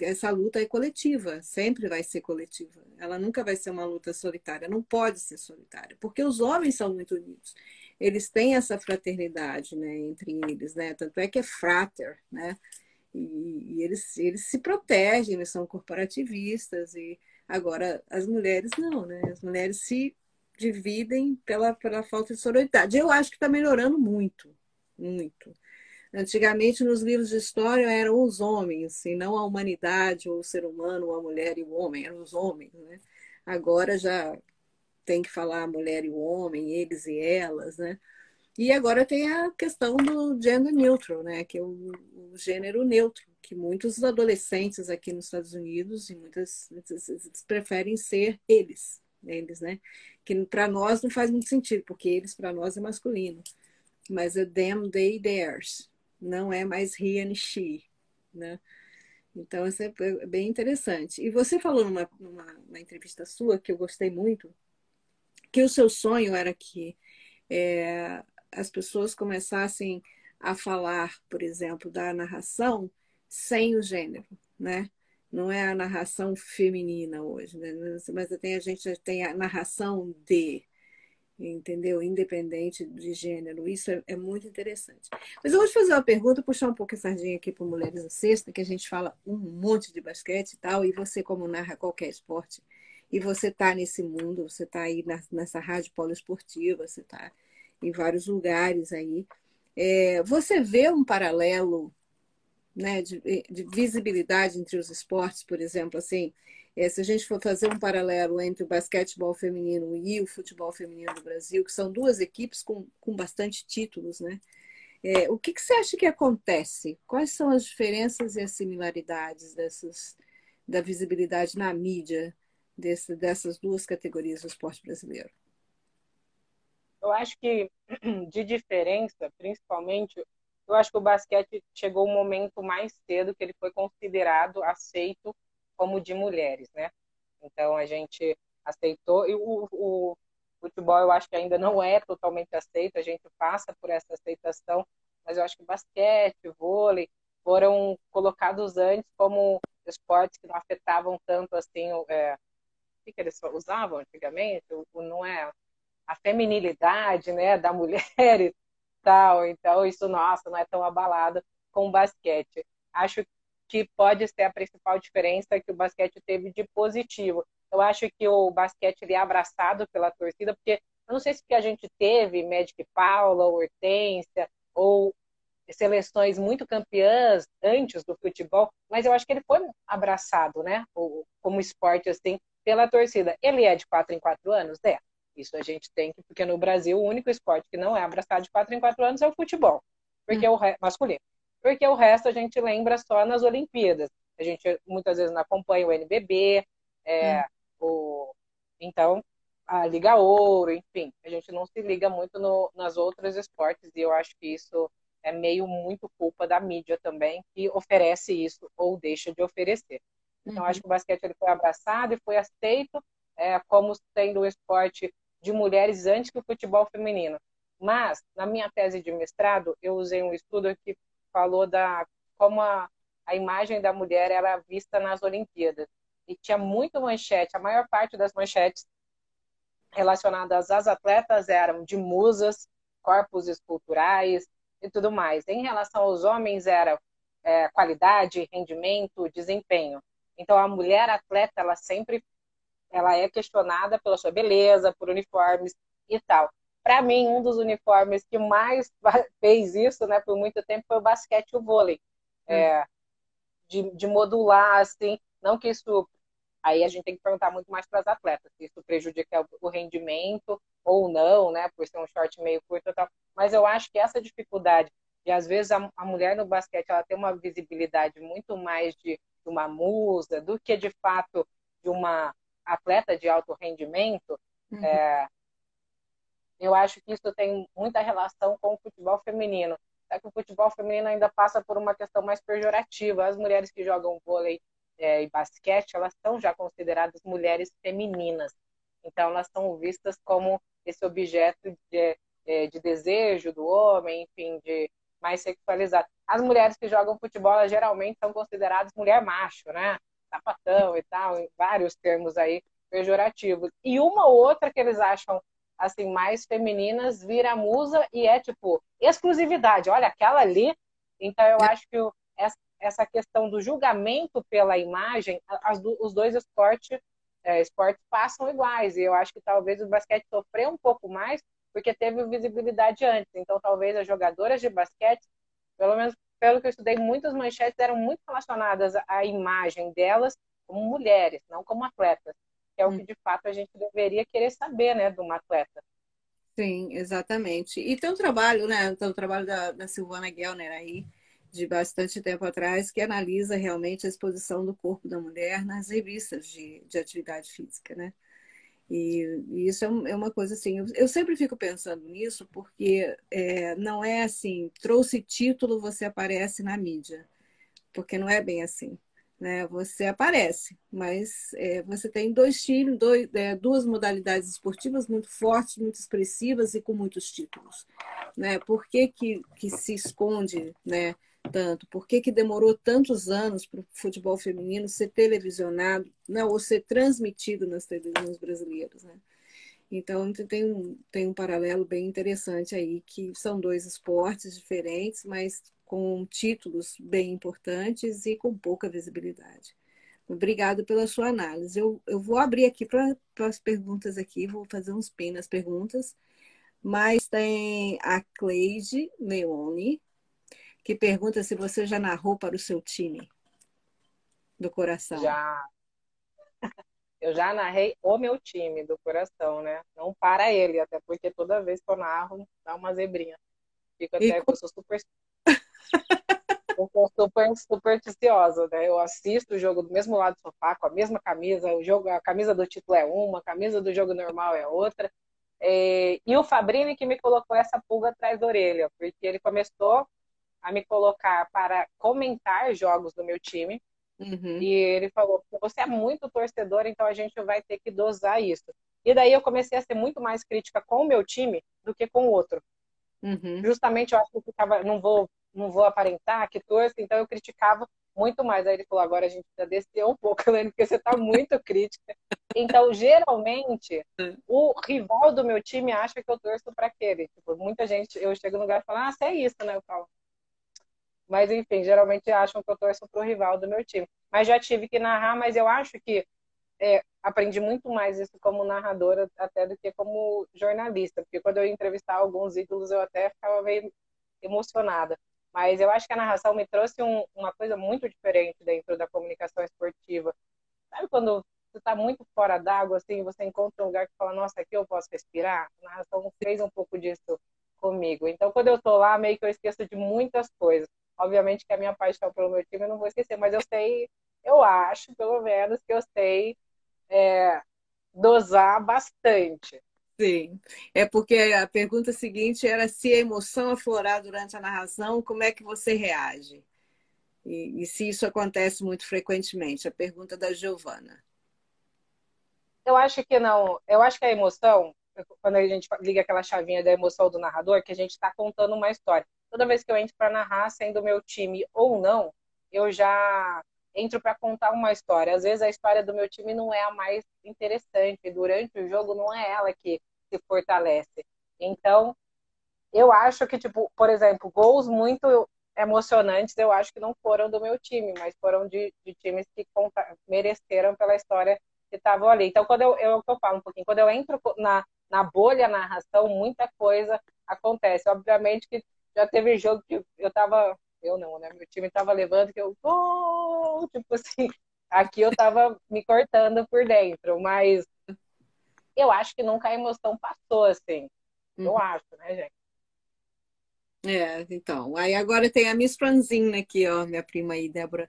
Essa luta é coletiva, sempre vai ser coletiva. Ela nunca vai ser uma luta solitária, não pode ser solitária, porque os homens são muito unidos. Eles têm essa fraternidade, né, entre eles, né? Tanto é que é frater, né? E, e eles, eles se protegem, eles são corporativistas e agora as mulheres não, né? As mulheres se dividem pela, pela falta de sororidade. Eu acho que está melhorando muito, muito. Antigamente, nos livros de história, eram os homens, e não a humanidade, ou o ser humano, ou a mulher e o homem, eram os homens. Né? Agora já tem que falar a mulher e o homem, eles e elas, né? E agora tem a questão do gender neutral, né? Que é o, o gênero neutro, que muitos adolescentes aqui nos Estados Unidos e muitas, muitas preferem ser eles, eles, né? Que para nós não faz muito sentido, porque eles para nós é masculino. Mas é them, they, theirs não é mais he and she, né? Então, isso é bem interessante. E você falou numa, numa, entrevista sua, que eu gostei muito, que o seu sonho era que é, as pessoas começassem a falar, por exemplo, da narração sem o gênero, né? Não é a narração feminina hoje, né? mas tem, a gente tem a narração de, entendeu? Independente de gênero. Isso é, é, muito interessante. Mas eu vou te fazer uma pergunta, puxar um pouco a sardinha aqui para Mulheres à Sexta, que a gente fala um monte de basquete e tal, e você, como narra qualquer esporte, e você está nesse mundo, você está aí na, nessa rádio poliesportiva, você está em vários lugares aí. É, você vê um paralelo né, de, de visibilidade entre os esportes, por exemplo, assim, é, se a gente for fazer um paralelo entre o basquetebol feminino e o futebol feminino do Brasil, que são duas equipes com, com bastante títulos, né? É, o que, que, você acha que acontece? Quais são as diferenças e as similaridades dessas, da visibilidade na mídia desse, dessas duas categorias do esporte brasileiro? Eu acho que de diferença, principalmente, eu acho que o basquete chegou um momento mais cedo que ele foi considerado aceito como de mulheres, né? Então a gente aceitou e o, o futebol eu acho que ainda não é totalmente aceito, a gente passa por essa aceitação, mas eu acho que basquete, vôlei foram colocados antes como esportes que não afetavam tanto assim é, o que eles usavam antigamente, o, não é a feminilidade, né, da mulher e tal. Então isso nossa, não é tão abalado com o basquete. Acho que pode ser a principal diferença que o basquete teve de positivo. Eu acho que o basquete ele é abraçado pela torcida, porque eu não sei se que a gente teve Magic Paula, Hortência, ou seleções muito campeãs antes do futebol, mas eu acho que ele foi abraçado, né, como esporte assim, pela torcida. Ele é de quatro em quatro anos? É. Isso a gente tem que, porque no Brasil o único esporte que não é abraçado de quatro em quatro anos é o futebol, porque hum. é o masculino porque o resto a gente lembra só nas Olimpíadas. A gente muitas vezes não acompanha o NBB, é, hum. o, então a Liga Ouro, enfim, a gente não se liga muito no, nas outras esportes e eu acho que isso é meio muito culpa da mídia também que oferece isso ou deixa de oferecer. Então uhum. acho que o basquete ele foi abraçado e foi aceito é, como sendo um esporte de mulheres antes que o futebol feminino. Mas na minha tese de mestrado eu usei um estudo que falou da como a, a imagem da mulher era vista nas Olimpíadas. E tinha muito manchete, a maior parte das manchetes relacionadas às atletas eram de musas, corpos esculturais e tudo mais. Em relação aos homens, era é, qualidade, rendimento, desempenho. Então, a mulher atleta, ela sempre ela é questionada pela sua beleza, por uniformes e tal para mim, um dos uniformes que mais fez isso, né, por muito tempo, foi o basquete e o vôlei. Hum. É, de, de, modular, assim, não que isso. Aí a gente tem que perguntar muito mais para as atletas, se isso prejudica o rendimento ou não, né, por ser um short meio curto e tal. Mas eu acho que essa dificuldade de, às vezes, a, a mulher no basquete ela tem uma visibilidade muito mais de, uma musa do que, de fato, de uma atleta de alto rendimento. Uhum. É, eu acho que isso tem muita relação com o futebol feminino. É que o futebol feminino ainda passa por uma questão mais pejorativa. As mulheres que jogam vôlei é, e basquete, elas são já consideradas mulheres femininas. Então, elas são vistas como esse objeto de, é, de desejo do homem, enfim, de mais sexualizado. as mulheres que jogam futebol geralmente são consideradas mulher macho, né? Sapatão e tal, vários termos aí pejorativos. E uma ou outra que eles acham assim mais femininas vira musa e é tipo exclusividade. Olha aquela ali. Então eu acho que essa questão do julgamento pela imagem, as, os dois esportes, é, esportes passam iguais. E eu acho que talvez o basquete sofreu um pouco mais porque teve visibilidade antes. Então talvez as jogadoras de basquete, pelo menos pelo que eu estudei, muitas manchetes eram muito relacionadas à imagem delas como mulheres, não como atletas que é o que de fato a gente deveria querer saber, né, de uma atleta. Sim, exatamente. E tem um trabalho, né, tem um trabalho da, da Silvana Gellner aí, de bastante tempo atrás, que analisa realmente a exposição do corpo da mulher nas revistas de, de atividade física, né? E, e isso é, é, uma coisa assim, eu, eu, sempre fico pensando nisso, porque é, não é assim, trouxe título, você aparece na mídia, porque não é bem assim né? Você aparece, mas é, você tem dois times, dois, é, duas modalidades esportivas muito fortes, muito expressivas e com muitos títulos, né? Por que, que, que se esconde, né? Tanto? Por que, que demorou tantos anos para o futebol feminino ser televisionado, né? Ou ser transmitido nas televisões brasileiras, né? Então tem um, tem um paralelo bem interessante aí, que são dois esportes diferentes, mas com títulos bem importantes e com pouca visibilidade. Obrigado pela sua análise. Eu, eu vou abrir aqui para as perguntas aqui, vou fazer uns pin nas perguntas. Mas tem a Cleide Leone, que pergunta se você já narrou para o seu time do coração. Já. Eu já narrei o meu time do coração, né? Não para ele, até porque toda vez que eu narro, dá uma zebrinha. Fico até, e... eu sou super eu sou super supersticiosa, né? Eu assisto o jogo do mesmo lado do sofá, com a mesma camisa, o jogo, a camisa do título é uma, a camisa do jogo normal é outra. É, e o Fabrini que me colocou essa pulga atrás da orelha, porque ele começou a me colocar para comentar jogos do meu time. Uhum. E ele falou: você é muito torcedor, então a gente vai ter que dosar isso. E daí eu comecei a ser muito mais crítica com o meu time do que com o outro. Uhum. Justamente eu acho que eu ficava, não vou não vou aparentar que torço, então eu criticava muito mais. Aí ele falou, agora a gente precisa descer um pouco, Helene, porque você está muito crítica. Então, geralmente, o rival do meu time acha que eu torço para aquele. Tipo, muita gente, eu chego no lugar e falo, ah, você é isso, né? Eu falo. Mas, enfim, geralmente acham que eu torço para o rival do meu time. Mas já tive que narrar, mas eu acho que é, aprendi muito mais isso como narradora até do que como jornalista. Porque quando eu ia entrevistar alguns ídolos, eu até ficava meio emocionada. Mas eu acho que a narração me trouxe um, uma coisa muito diferente dentro da comunicação esportiva. Sabe quando você está muito fora d'água, assim, você encontra um lugar que fala, nossa, aqui eu posso respirar? A narração fez um pouco disso comigo. Então, quando eu estou lá, meio que eu esqueço de muitas coisas. Obviamente que a minha paixão pelo meu time eu não vou esquecer, mas eu sei, eu acho, pelo menos, que eu sei é, dosar bastante. Sim, é porque a pergunta seguinte era se a emoção aflorar durante a narração, como é que você reage? E, e se isso acontece muito frequentemente? A pergunta da Giovana. Eu acho que não. Eu acho que a emoção, quando a gente liga aquela chavinha da emoção do narrador, que a gente está contando uma história. Toda vez que eu entro para narrar, sendo meu time ou não, eu já entro para contar uma história. Às vezes a história do meu time não é a mais interessante. Durante o jogo não é ela que se fortalece. Então, eu acho que, tipo, por exemplo, gols muito emocionantes, eu acho que não foram do meu time, mas foram de, de times que conta, mereceram pela história que estavam ali. Então, quando eu, eu, eu falo um pouquinho, quando eu entro na, na bolha narração, muita coisa acontece. Obviamente que já teve jogo que eu tava, eu não, né? Meu time tava levando que eu, oh! tipo assim, aqui eu tava me cortando por dentro, mas eu acho que nunca a emoção passou assim. Eu uhum. acho, né, gente? É, então. Aí agora tem a Miss Franzina aqui, ó, minha prima aí, Débora.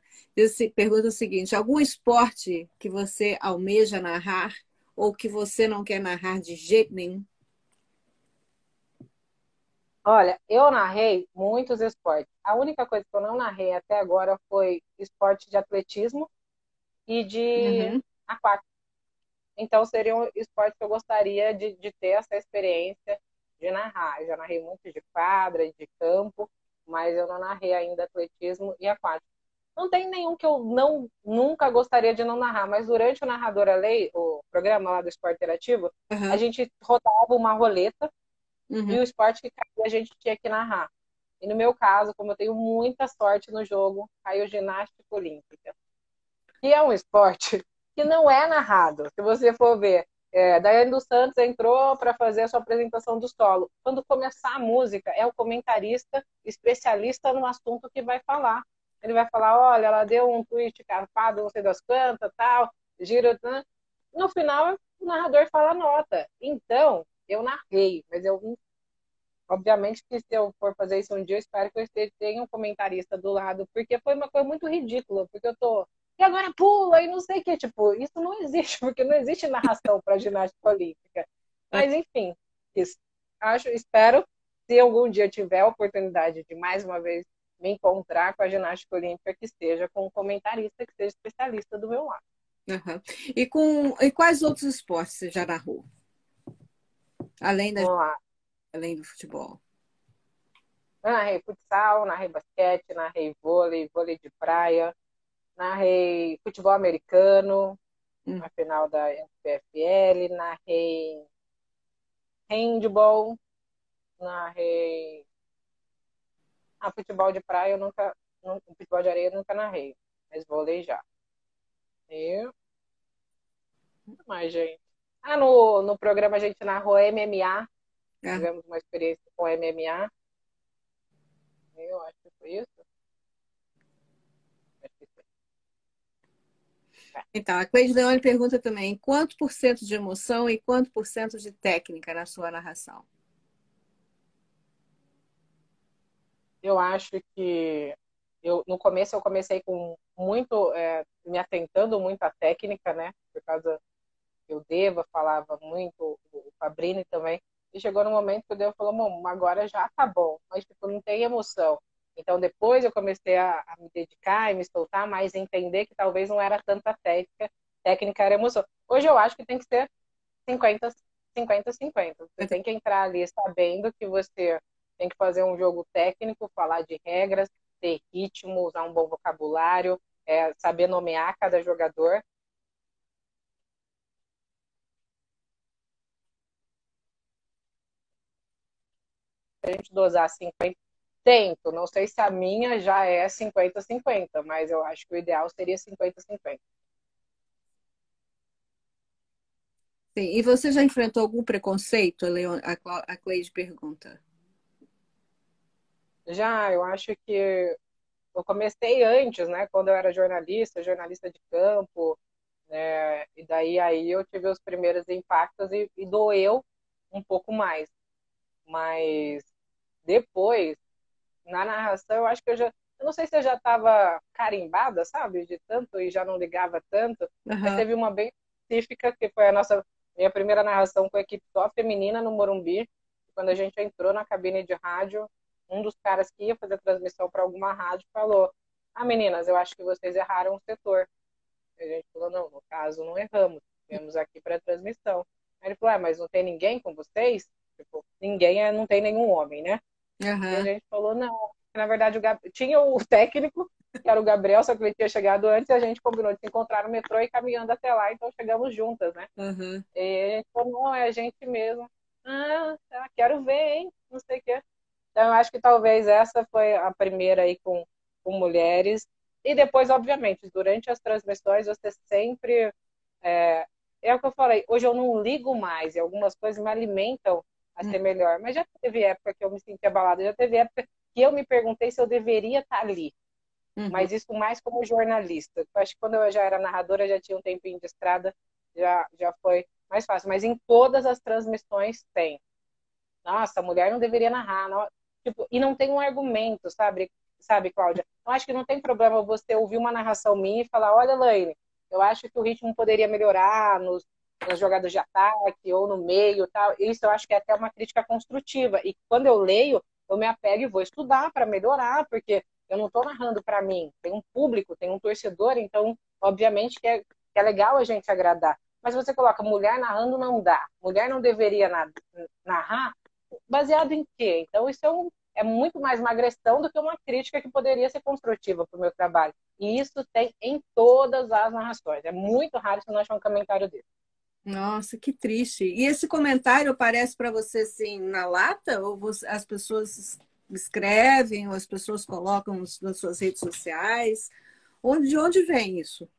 Pergunta o seguinte: algum esporte que você almeja narrar ou que você não quer narrar de jeito nenhum? Olha, eu narrei muitos esportes. A única coisa que eu não narrei até agora foi esporte de atletismo e de uhum. aquático. Então, seria um esporte que eu gostaria de, de ter essa experiência de narrar. Eu já narrei muito de quadra, de campo, mas eu não narrei ainda atletismo e aquático. Não tem nenhum que eu não nunca gostaria de não narrar, mas durante o Narradora Lei, o programa lá do Esporte Interativo, uhum. a gente rodava uma roleta uhum. e o esporte que a gente tinha que narrar. E no meu caso, como eu tenho muita sorte no jogo, caiu ginástica olímpica. Que é um esporte que não é narrado. Se você for ver, é, Daiane dos Santos entrou para fazer a sua apresentação do solo. Quando começar a música, é o comentarista especialista no assunto que vai falar. Ele vai falar, olha, ela deu um tweet carpado, não sei das quantas, tal, gira... Né? No final, o narrador fala a nota. Então, eu narrei, mas eu obviamente que se eu for fazer isso um dia, eu espero que eu tenha um comentarista do lado, porque foi uma coisa muito ridícula, porque eu tô e agora pula e não sei o que, tipo, isso não existe, porque não existe narração para ginástica olímpica. Mas enfim, isso. acho, espero se algum dia tiver a oportunidade de mais uma vez me encontrar com a ginástica olímpica, que esteja com um comentarista que seja especialista do meu lado. Uhum. E, com, e quais outros esportes você já narrou? Além, da, além do futebol? narrei futsal, narrei basquete, narrei vôlei, vôlei de praia, narrei futebol americano, hum. na final da NPFL, narrei handball, narrei ah, futebol de praia eu nunca, nunca futebol de areia eu nunca narrei, mas vôlei já. E mais, gente. Ah, no, no programa a gente narrou MMA. É. Tivemos uma experiência com MMA. Eu acho que foi isso. Então, a Cleide Leone pergunta também: quanto por cento de emoção e quanto por cento de técnica na sua narração? eu acho que eu no começo eu comecei com muito é, me atentando muito à técnica, né? Por causa eu Deva falava muito, o Fabrini também. E chegou no momento que o Deva falou, Mom, agora já tá bom, mas tipo, não tem emoção. Então depois eu comecei a, a me dedicar e me soltar mais, entender que talvez não era tanta técnica, técnica era emoção. Hoje eu acho que tem que ser 50 50 50. Você tem que entrar ali sabendo que você tem que fazer um jogo técnico, falar de regras, ter ritmo, usar um bom vocabulário, é, saber nomear cada jogador. A gente dosar 50, tento. Não sei se a minha já é 50-50, mas eu acho que o ideal seria 50-50. Sim, e você já enfrentou algum preconceito, a Cleide pergunta? Já, eu acho que eu comecei antes, né? Quando eu era jornalista, jornalista de campo, né? E daí aí eu tive os primeiros impactos e, e doeu um pouco mais. Mas depois, na narração, eu acho que eu já. Eu não sei se eu já estava carimbada, sabe? De tanto e já não ligava tanto. Uhum. Mas teve uma bem específica, que foi a nossa minha primeira narração com a equipe só feminina no Morumbi. Quando a gente entrou na cabine de rádio, um dos caras que ia fazer a transmissão para alguma rádio falou: Ah, meninas, eu acho que vocês erraram o setor. E a gente falou: Não, no caso, não erramos. Viemos aqui para a transmissão. Aí ele falou: Ah, mas não tem ninguém com vocês? Tipo, ninguém é, não tem nenhum homem, né? Uhum. E a gente falou: Não. Na verdade, o Gab... tinha o técnico, que era o Gabriel, só que ele tinha chegado antes e a gente combinou de se encontrar no metrô e caminhando até lá, então chegamos juntas, né? Uhum. E a gente falou: Não, é a gente mesmo. Ah, quero ver, hein? Não sei o quê. Então, eu acho que talvez essa foi a primeira aí com, com mulheres. E depois, obviamente, durante as transmissões, você sempre. É, é o que eu falei, hoje eu não ligo mais, e algumas coisas me alimentam a ser hum. melhor. Mas já teve época que eu me senti abalada, já teve época que eu me perguntei se eu deveria estar ali. Uhum. Mas isso mais como jornalista. Eu acho que quando eu já era narradora, já tinha um tempinho de estrada, já, já foi mais fácil. Mas em todas as transmissões tem. Nossa, a mulher não deveria narrar. Tipo, e não tem um argumento, sabe, sabe, Cláudia? Eu acho que não tem problema você ouvir uma narração minha e falar, olha, Laine, eu acho que o ritmo poderia melhorar nos, nas jogadas de ataque ou no meio tal. Isso eu acho que é até uma crítica construtiva. E quando eu leio, eu me apego e vou estudar para melhorar, porque eu não estou narrando para mim. Tem um público, tem um torcedor, então, obviamente, que é, que é legal a gente agradar. Mas você coloca mulher narrando, não dá. Mulher não deveria narrar baseado em quê? Então, isso é um, é muito mais uma agressão do que uma crítica que poderia ser construtiva para o meu trabalho. E isso tem em todas as narrações. É muito raro você não achar um comentário desse. Nossa, que triste. E esse comentário aparece para você assim na lata? Ou você, as pessoas escrevem, ou as pessoas colocam nas suas redes sociais? Onde, de onde vem isso?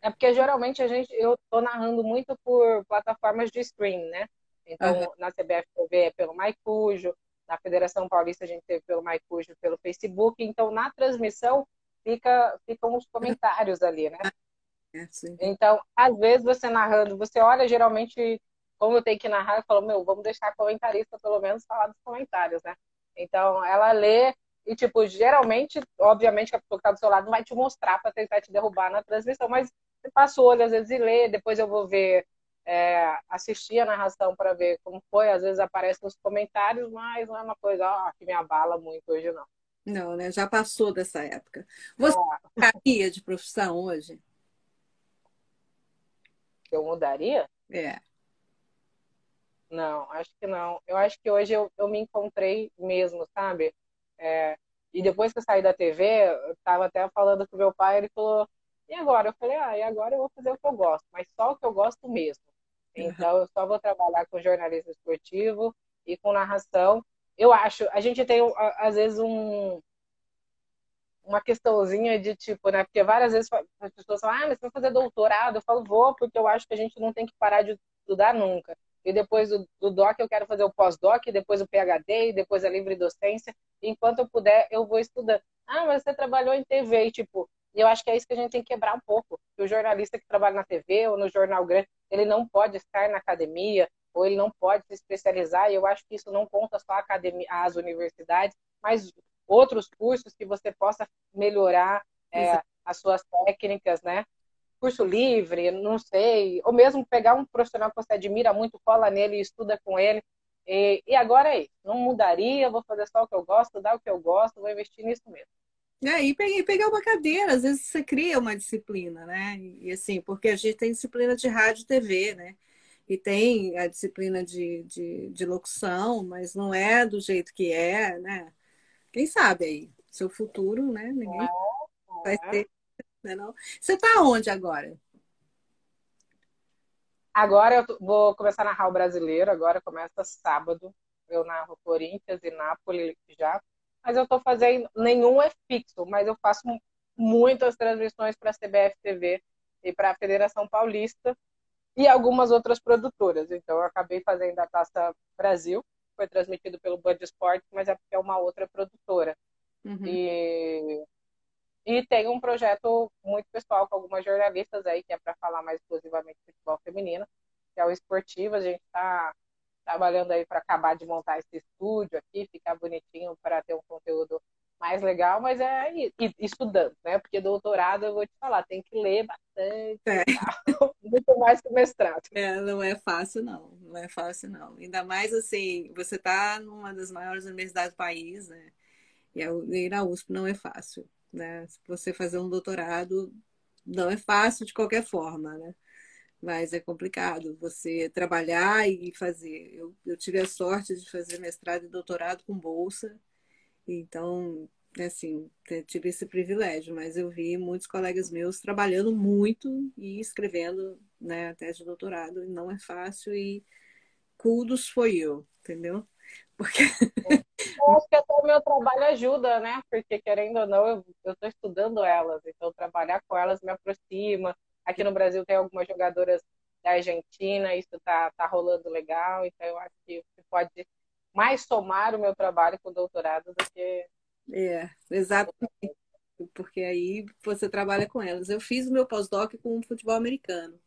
É porque geralmente a gente, eu estou narrando muito por plataformas de stream, né? Então, uhum. na CBF TV é pelo Maicujo, na Federação Paulista a gente teve pelo Maicujo, pelo Facebook. Então, na transmissão fica, ficam os comentários ali, né? É, então, às vezes você narrando, você olha geralmente como eu tenho que narrar, eu falo, meu, vamos deixar a comentarista pelo menos falar dos comentários, né? Então, ela lê e, tipo, geralmente, obviamente, a pessoa que está do seu lado vai te mostrar para tentar te derrubar na transmissão, mas você passa o olho às vezes e lê, depois eu vou ver, é, assistir a narração para ver como foi, às vezes aparece nos comentários, mas não é uma coisa ó, que me abala muito hoje, não. Não, né? Já passou dessa época. Você mudaria de profissão hoje? Eu mudaria? É. Não, acho que não. Eu acho que hoje eu, eu me encontrei mesmo, sabe? É, e depois que eu saí da TV, eu tava até falando com meu pai, ele falou, e agora? Eu falei, ah, e agora eu vou fazer o que eu gosto, mas só o que eu gosto mesmo. Então, eu só vou trabalhar com jornalismo esportivo e com narração. Eu acho, a gente tem, às vezes, um, uma questãozinha de tipo, né? Porque várias vezes as pessoas falam, ah, mas você vai fazer doutorado? Eu falo, vou, porque eu acho que a gente não tem que parar de estudar nunca. E depois do, do DOC eu quero fazer o pós-doc, depois o PhD, depois a livre docência. Enquanto eu puder, eu vou estudando. Ah, mas você trabalhou em TV, e tipo, e eu acho que é isso que a gente tem que quebrar um pouco. Que o jornalista que trabalha na TV ou no jornal grande, ele não pode estar na academia ou ele não pode se especializar. E eu acho que isso não conta só a academia, as universidades, mas outros cursos que você possa melhorar é, as suas técnicas, né? Curso livre, não sei, ou mesmo pegar um profissional que você admira muito, cola nele e estuda com ele. E, e agora é isso. Não mudaria, vou fazer só o que eu gosto, dar o que eu gosto, vou investir nisso mesmo. É, e pegar uma cadeira, às vezes você cria uma disciplina, né? E assim, porque a gente tem disciplina de rádio e TV, né? E tem a disciplina de, de, de locução, mas não é do jeito que é, né? Quem sabe aí? Seu futuro, né? Ninguém é, vai é. ter. Né, não? Você está onde agora? Agora eu vou começar a narrar o brasileiro, agora começa sábado. Eu narro Corinthians e Nápoles já mas eu estou fazendo, nenhum é fixo, mas eu faço muitas transmissões para a CBF TV e para a Federação Paulista e algumas outras produtoras. Então, eu acabei fazendo a Taça Brasil, foi transmitido pelo Band Esportes, mas é porque é uma outra produtora. Uhum. E, e tem um projeto muito pessoal com algumas jornalistas aí, que é para falar mais exclusivamente de futebol feminino, que é o Esportivo. A gente está trabalhando aí para acabar de montar esse estúdio aqui, ficar bonitinho para ter um conteúdo mais legal, mas é estudando, né? Porque doutorado, eu vou te falar, tem que ler bastante, é. muito mais que mestrado. É, não é fácil, não. Não é fácil, não. Ainda mais assim, você está numa das maiores universidades do país, né? E ir na USP não é fácil, né? Se você fazer um doutorado, não é fácil de qualquer forma, né? mas é complicado você trabalhar e fazer. Eu, eu tive a sorte de fazer mestrado e doutorado com bolsa, então, assim, tive esse privilégio, mas eu vi muitos colegas meus trabalhando muito e escrevendo né, a tese de doutorado, e não é fácil, e kudos foi eu, entendeu? Porque... Eu acho que até o meu trabalho ajuda, né? Porque, querendo ou não, eu estou estudando elas, então trabalhar com elas me aproxima, Aqui no Brasil tem algumas jogadoras da Argentina, isso tá, tá rolando legal, então eu acho que pode mais somar o meu trabalho com doutorado do que. É, exatamente. Porque aí você trabalha com elas. Eu fiz o meu pós-doc com o futebol americano,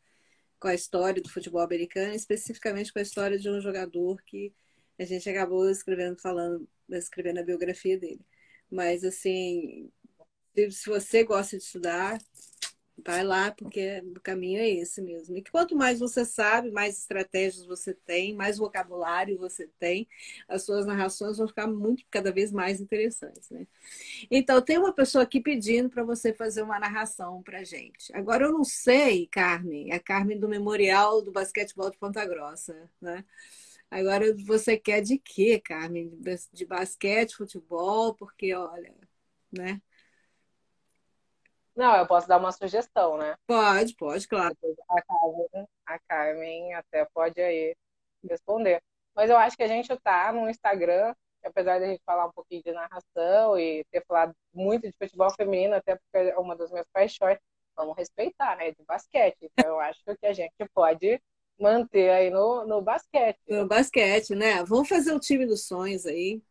com a história do futebol americano, especificamente com a história de um jogador que a gente acabou escrevendo, falando, escrevendo a biografia dele. Mas assim, se você gosta de estudar, Vai lá, porque o caminho é esse mesmo. E quanto mais você sabe, mais estratégias você tem, mais vocabulário você tem, as suas narrações vão ficar muito, cada vez mais interessantes. Né? Então, tem uma pessoa aqui pedindo para você fazer uma narração para gente. Agora, eu não sei, Carmen, é a Carmen do Memorial do Basquetebol de Ponta Grossa. Né? Agora você quer de quê, Carmen? De basquete, futebol? Porque, olha, né? Não, eu posso dar uma sugestão, né? Pode, pode, claro. A Carmen, a Carmen até pode aí responder. Mas eu acho que a gente está no Instagram, apesar de a gente falar um pouquinho de narração e ter falado muito de futebol feminino, até porque é uma das minhas paixões, vamos respeitar, né? De basquete. Então eu acho que a gente pode manter aí no, no basquete. No basquete, né? Vamos fazer o time dos sonhos aí.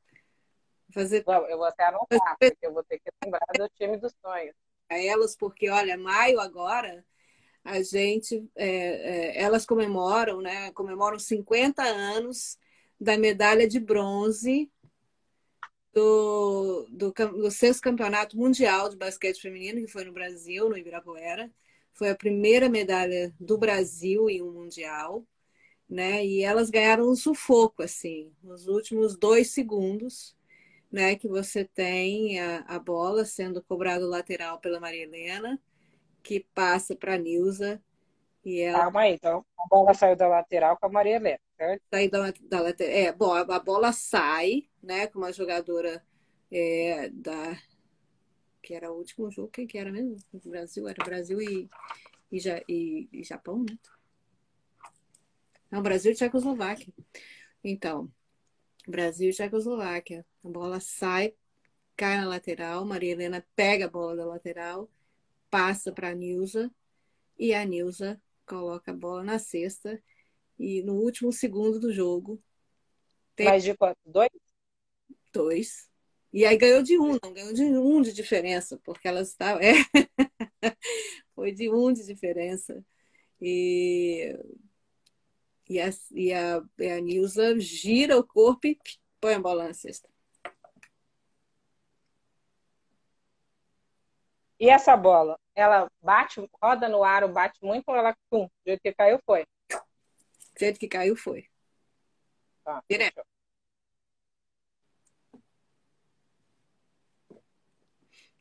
Fazer... Eu vou até anotar, porque eu vou ter que lembrar do time dos sonhos a elas, porque olha, maio agora a gente é, é, elas comemoram, né? Comemoram 50 anos da medalha de bronze do, do, do sexto campeonato mundial de basquete feminino, que foi no Brasil, no Ibirapuera. Foi a primeira medalha do Brasil em um mundial, né? E elas ganharam um sufoco, assim, nos últimos dois segundos né, que você tem a, a bola sendo cobrado lateral pela Maria Helena, que passa para a Nilza. E ela... Calma aí, então a bola saiu da lateral com a Maria Helena, certo? Saiu da, da lateral. É, bom, a, bola sai, né, com uma jogadora é, da. Que era o último jogo, quem que era mesmo? O Brasil, era Brasil e, e, e, e Japão, né? Não, Brasil e Tchecoslováquia. Então, Brasil e Tchecoslováquia. A bola sai, cai na lateral, Maria Helena pega a bola da lateral, passa para a Nilza e a Nilza coloca a bola na cesta e no último segundo do jogo. Tem... Mais de quanto? Dois? Dois. E aí ganhou de um, não ganhou de um de diferença, porque ela estava. É. Foi de um de diferença. E e a, e a, e a Nilza gira o corpo e põe a bola na cesta. E essa bola, ela bate, roda no ar, bate muito ou ela, pum, do jeito que caiu, foi? Do jeito que caiu, foi. Tá, Direto.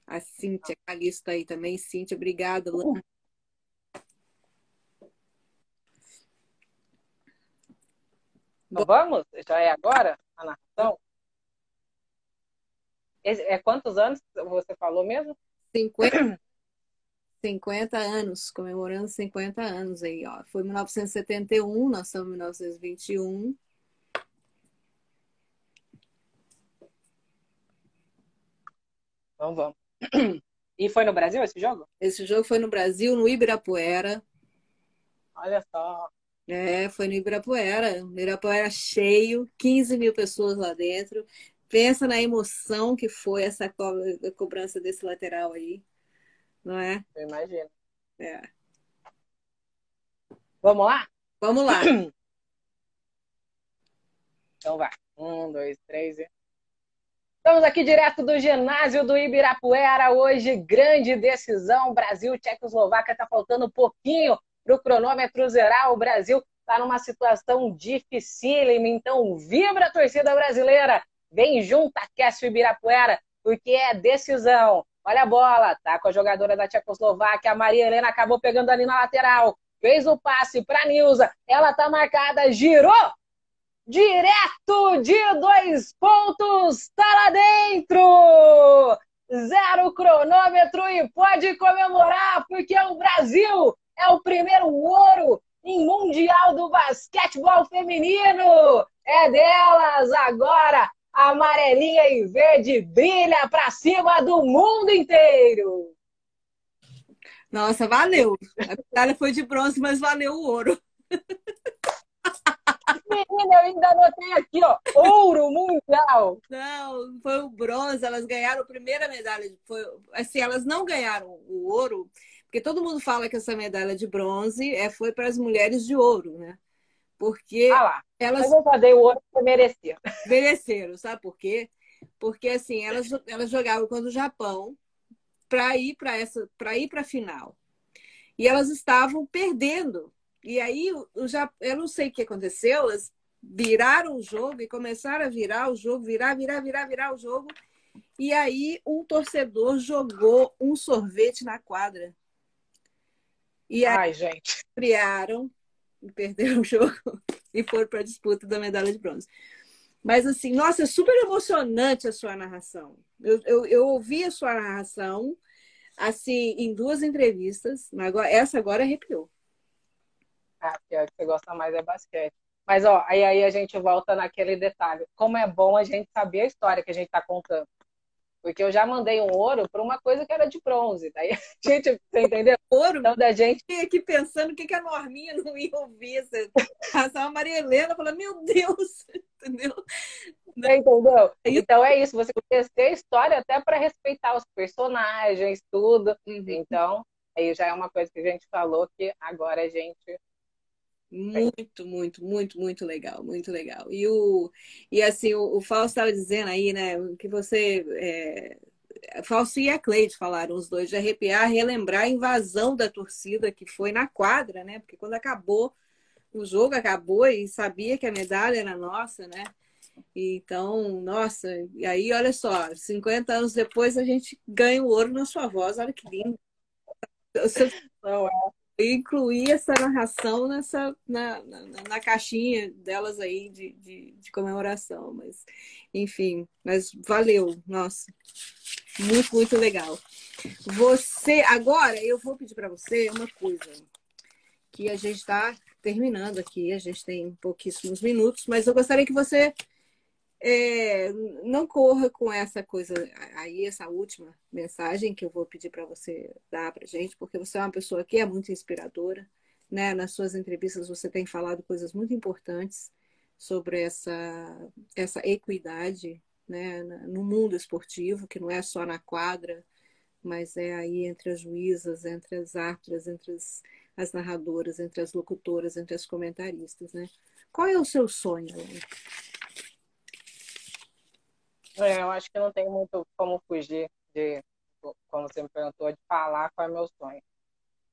A Cíntia Calixto aí também. Cíntia, obrigada, Lana. Vamos? Já é agora a narração? É quantos anos você falou mesmo? 50, 50 anos, comemorando 50 anos aí, ó. Foi 1971, nós estamos em 1921. Então vamos. E foi no Brasil esse jogo? Esse jogo foi no Brasil, no Ibirapuera. Olha só. É, foi no Ibirapuera. Ibirapuera cheio, 15 mil pessoas lá dentro. Pensa na emoção que foi essa co cobrança desse lateral aí, não é? Eu imagino. É. Vamos lá? Vamos lá. Então vai. Um, dois, três e. Estamos aqui direto do ginásio do Ibirapuera. Hoje, grande decisão. Brasil, Tchecoslováquia. Está faltando um pouquinho para o cronômetro zerar. O Brasil está numa situação dificílima, então vibra a torcida brasileira. Vem junto, aquece o Ibirapuera, porque é decisão. Olha a bola, tá com a jogadora da Tchecoslováquia, a Maria Helena acabou pegando ali na lateral. Fez o passe para Nilza, ela tá marcada, girou, direto de dois pontos, tá lá dentro! Zero cronômetro e pode comemorar, porque o Brasil é o primeiro ouro em Mundial do Basquetebol Feminino. É delas agora. Amarelinha e verde brilha para cima do mundo inteiro. Nossa, valeu. A medalha foi de bronze, mas valeu o ouro. Menina, eu ainda anotei aqui, ó, ouro mundial. Não, foi o bronze, elas ganharam a primeira medalha. Foi, assim, elas não ganharam o ouro, porque todo mundo fala que essa medalha de bronze é, foi para as mulheres de ouro, né? Porque ah lá, elas. Eu fazer o ouro que mereceram. Mereceram, sabe por quê? Porque assim, elas, elas jogavam contra o Japão para ir para essa, para ir para a final. E elas estavam perdendo. E aí o, eu não sei o que aconteceu, elas viraram o jogo e começaram a virar o jogo, virar, virar, virar, virar o jogo. E aí um torcedor jogou um sorvete na quadra. E Ai, gente. Friaram e perderam o jogo. e foram para a disputa da medalha de bronze. Mas, assim, nossa, é super emocionante a sua narração. Eu, eu, eu ouvi a sua narração, assim, em duas entrevistas, mas agora, essa agora arrepiou. Ah, que é que você gosta mais é basquete. Mas, ó, aí, aí a gente volta naquele detalhe. Como é bom a gente saber a história que a gente está contando. Porque eu já mandei um ouro para uma coisa que era de bronze. Daí a gente, você entendeu? Ouro? Então, da gente aqui pensando o que, que a Norminha não ia ouvir. Passava a Maria Helena falando, meu Deus, entendeu? Você entendeu? Então é isso, você conhecer a história até para respeitar os personagens, tudo. Uhum. Então, aí já é uma coisa que a gente falou que agora a gente muito, muito, muito, muito legal, muito legal. E, o, e assim, o, o Fausto estava dizendo aí, né, que você. É, Fausto e a Cleide falaram os dois de arrepiar, relembrar a invasão da torcida que foi na quadra, né? Porque quando acabou, o jogo acabou e sabia que a medalha era nossa, né? Então, nossa, e aí olha só, 50 anos depois a gente ganha o ouro na sua voz, olha que lindo. Não, é incluir essa narração nessa, na, na, na caixinha delas aí de, de, de, comemoração. Mas, enfim, mas valeu, nossa. Muito, muito legal. Você, agora eu vou pedir para você uma coisa que a gente está terminando aqui, a gente tem pouquíssimos minutos, mas eu gostaria que você é, não corra com essa coisa aí, essa última mensagem que eu vou pedir para você dar para gente, porque você é uma pessoa que é muito inspiradora, né? Nas suas entrevistas você tem falado coisas muito importantes sobre essa essa equidade, né? No mundo esportivo, que não é só na quadra, mas é aí entre as juízas, entre as árbitras, entre as, as narradoras, entre as locutoras, entre as comentaristas, né? Qual é o seu sonho? É, eu acho que não tem muito como fugir de, como você me perguntou, de falar qual é meu sonho.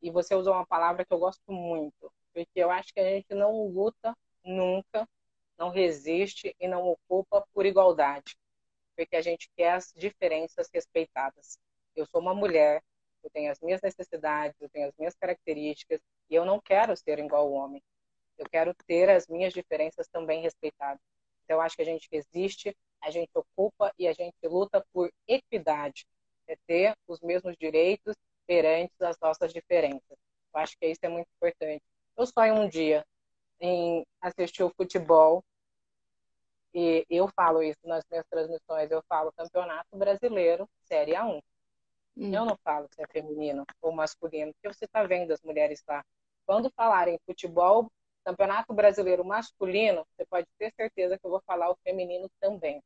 E você usou uma palavra que eu gosto muito, porque eu acho que a gente não luta nunca, não resiste e não ocupa por igualdade, porque a gente quer as diferenças respeitadas. Eu sou uma mulher, eu tenho as minhas necessidades, eu tenho as minhas características, e eu não quero ser igual ao homem. Eu quero ter as minhas diferenças também respeitadas. Então, eu acho que a gente resiste a gente ocupa e a gente luta por equidade, é ter os mesmos direitos perante as nossas diferenças. Eu acho que isso é muito importante. Eu sonho um dia em assistir o futebol e eu falo isso nas minhas transmissões, eu falo Campeonato Brasileiro, Série A1. Hum. Eu não falo se é feminino ou masculino, porque você está vendo as mulheres lá. Quando falarem futebol, Campeonato Brasileiro masculino, você pode ter certeza que eu vou falar o feminino também.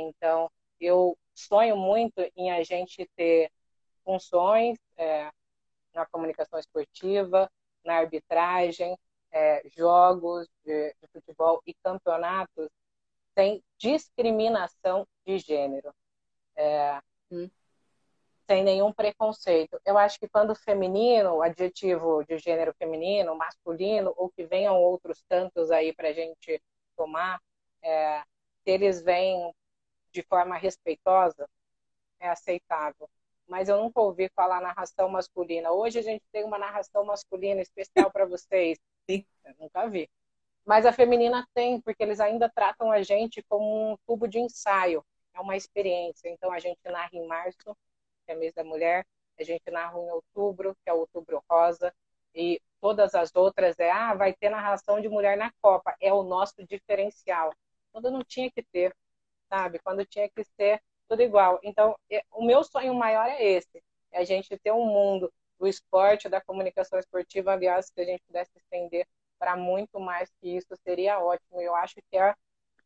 Então, eu sonho muito em a gente ter funções é, na comunicação esportiva, na arbitragem, é, jogos de, de, futebol e campeonatos sem discriminação de gênero, é, hum. sem nenhum preconceito. Eu acho que quando feminino, o adjetivo de gênero feminino, masculino, ou que venham outros tantos aí para a gente tomar, é, se eles vêm de forma respeitosa, é aceitável. Mas eu nunca ouvi falar narração masculina. Hoje a gente tem uma narração masculina especial para vocês. Eu nunca vi. Mas a feminina tem, porque eles ainda tratam a gente como um tubo de ensaio. É uma experiência. Então a gente narra em março, que é mês da mulher. A gente narra em outubro, que é outubro rosa. E todas as outras é, ah, vai ter narração de mulher na Copa. É o nosso diferencial. Quando não tinha que ter sabe? Quando tinha que ser tudo igual. Então, o meu sonho maior é esse: é a gente ter um mundo do esporte, da comunicação esportiva, aliás, se a gente pudesse estender para muito mais que isso, seria ótimo. Eu acho que é,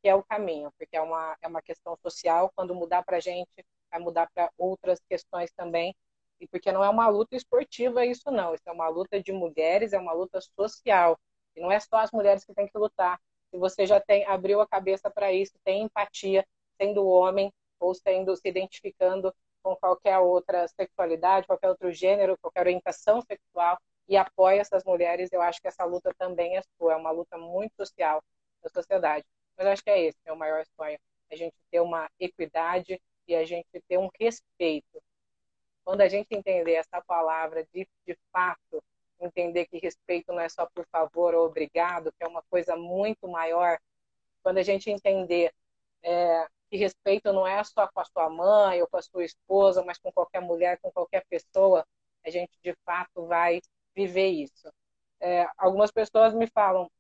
que é o caminho, porque é uma, é uma questão social. Quando mudar para a gente, vai mudar para outras questões também. E porque não é uma luta esportiva isso não, isso é uma luta de mulheres, é uma luta social. E não é só as mulheres que têm que lutar, se você já tem abriu a cabeça para isso, tem empatia, sendo homem ou sendo se identificando com qualquer outra sexualidade, qualquer outro gênero, qualquer orientação sexual e apoia essas mulheres, eu acho que essa luta também é sua, é uma luta muito social da sociedade. Mas acho que é esse meu maior sonho, a gente ter uma equidade e a gente ter um respeito. Quando a gente entender essa palavra de, de fato, entender que respeito não é só por favor ou obrigado, que é uma coisa muito maior. Quando a gente entender é, que respeito não é só com a sua mãe ou com a sua esposa, mas com qualquer mulher, com qualquer pessoa, a gente de fato vai viver isso. É, algumas pessoas me falam,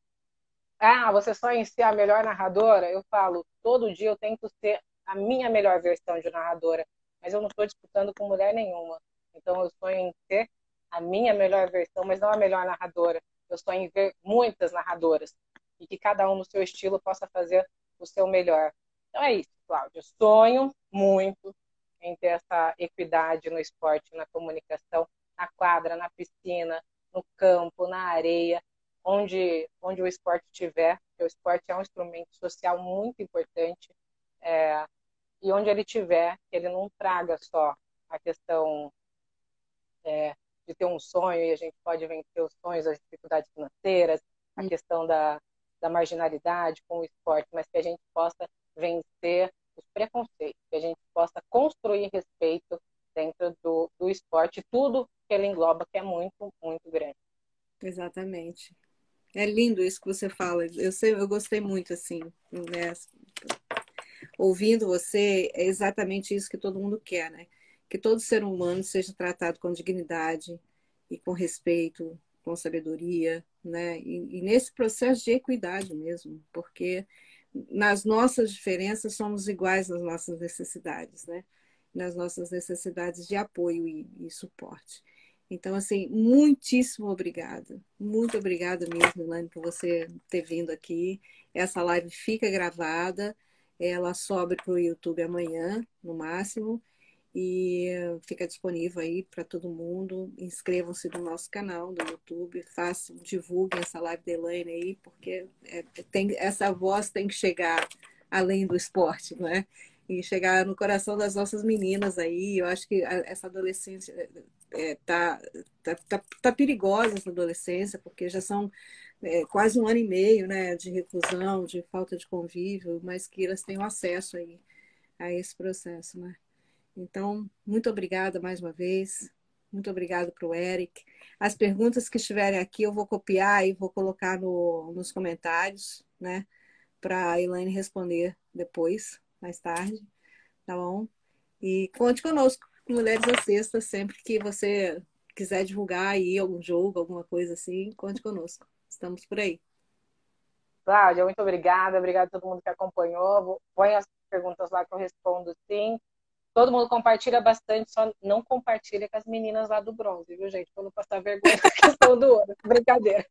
ah, você só em ser a melhor narradora? Eu falo, todo dia eu tento ser a minha melhor versão de narradora, mas eu não estou disputando com mulher nenhuma. Então eu sonho em ser a minha melhor versão, mas não a melhor narradora. Eu sonho em ver muitas narradoras e que cada um no seu estilo possa fazer o seu melhor. Então é isso, Cláudia. Sonho muito em ter essa equidade no esporte, na comunicação, na quadra, na piscina, no campo, na areia, onde, onde o esporte estiver, porque o esporte é um instrumento social muito importante, é, e onde ele estiver, que ele não traga só a questão é, de ter um sonho e a gente pode vencer os sonhos, as dificuldades financeiras, a questão da, da marginalidade com o esporte, mas que a gente possa vencer os preconceitos, que a gente possa construir respeito dentro do, do esporte, tudo que ele engloba, que é muito, muito grande. Exatamente. É lindo isso que você fala. Eu, sei, eu gostei muito, assim, né? Ouvindo você, é exatamente isso que todo mundo quer, né? Que todo ser humano seja tratado com dignidade e com respeito, com sabedoria, né? E, e nesse processo de equidade mesmo, porque nas nossas diferenças somos iguais nas nossas necessidades, né? Nas nossas necessidades de apoio e, e suporte. Então, assim, muitíssimo obrigada. Muito obrigada mesmo, Ilane, por você ter vindo aqui. Essa live fica gravada, ela sobe para o YouTube amanhã, no máximo e fica disponível aí para todo mundo. Inscrevam-se no nosso canal do YouTube, façam, divulguem essa live da Elaine aí, porque é, tem, essa voz tem que chegar além do esporte, não é? E chegar no coração das nossas meninas aí. Eu acho que essa adolescência é, tá, tá, tá, tá perigosa essa adolescência, porque já são é, quase um ano e meio né, de reclusão, de falta de convívio, mas que elas tenham acesso aí a esse processo, né? Então, muito obrigada mais uma vez. Muito obrigada para o Eric. As perguntas que estiverem aqui eu vou copiar e vou colocar no, nos comentários, né? Para a Elaine responder depois, mais tarde. Tá bom? E conte conosco, Mulheres à Sexta, sempre que você quiser divulgar aí algum jogo, alguma coisa assim, conte conosco. Estamos por aí. Cláudia, muito obrigada. Obrigada a todo mundo que acompanhou. Põe as perguntas lá que eu respondo sim Todo mundo compartilha bastante, só não compartilha com as meninas lá do bronze, viu, gente? Pra não passar vergonha na questão do ouro. Brincadeira.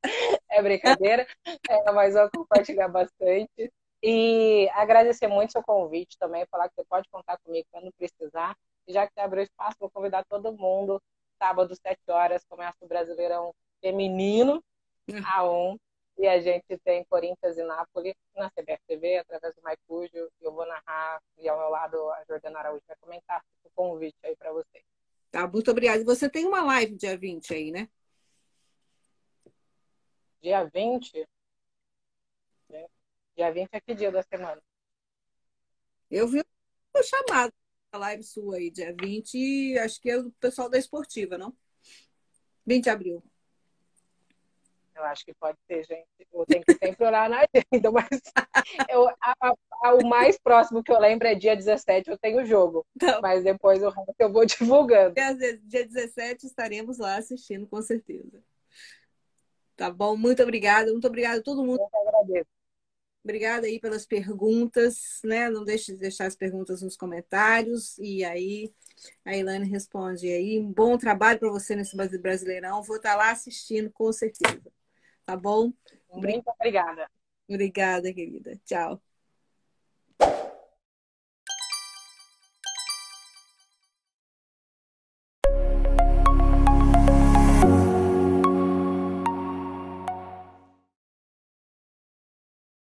É brincadeira. É, mas vou compartilhar bastante. E agradecer muito seu convite também, falar que você pode contar comigo quando precisar. Já que você abriu espaço, vou convidar todo mundo. Sábado, 7 horas, começa o Brasileirão Feminino, hum. A1. E a gente tem Corinthians e Nápoles na CBF TV, através do Maicujo. Eu vou narrar e ao meu lado a Jordana Araújo vai comentar o convite aí para você. Tá, muito obrigada. Você tem uma live dia 20 aí, né? Dia 20? Dia 20 é que dia da semana? Eu vi o chamado a live sua aí, dia 20, acho que é o pessoal da esportiva, não? 20 de abril. Eu acho que pode ser, gente. Eu tenho que sempre olhar na agenda, mas eu, a, a, o mais próximo que eu lembro é dia 17, eu tenho jogo. Então, mas depois o resto eu vou divulgando. Dia 17 estaremos lá assistindo, com certeza. Tá bom? Muito obrigada. Muito obrigada a todo mundo. Eu agradeço. Obrigada aí pelas perguntas, né? Não deixe de deixar as perguntas nos comentários e aí a Ilane responde aí. Um bom trabalho para você nesse Brasileirão. Vou estar lá assistindo, com certeza. Tá bom? Muito obrigada. Obrigada, querida. Tchau.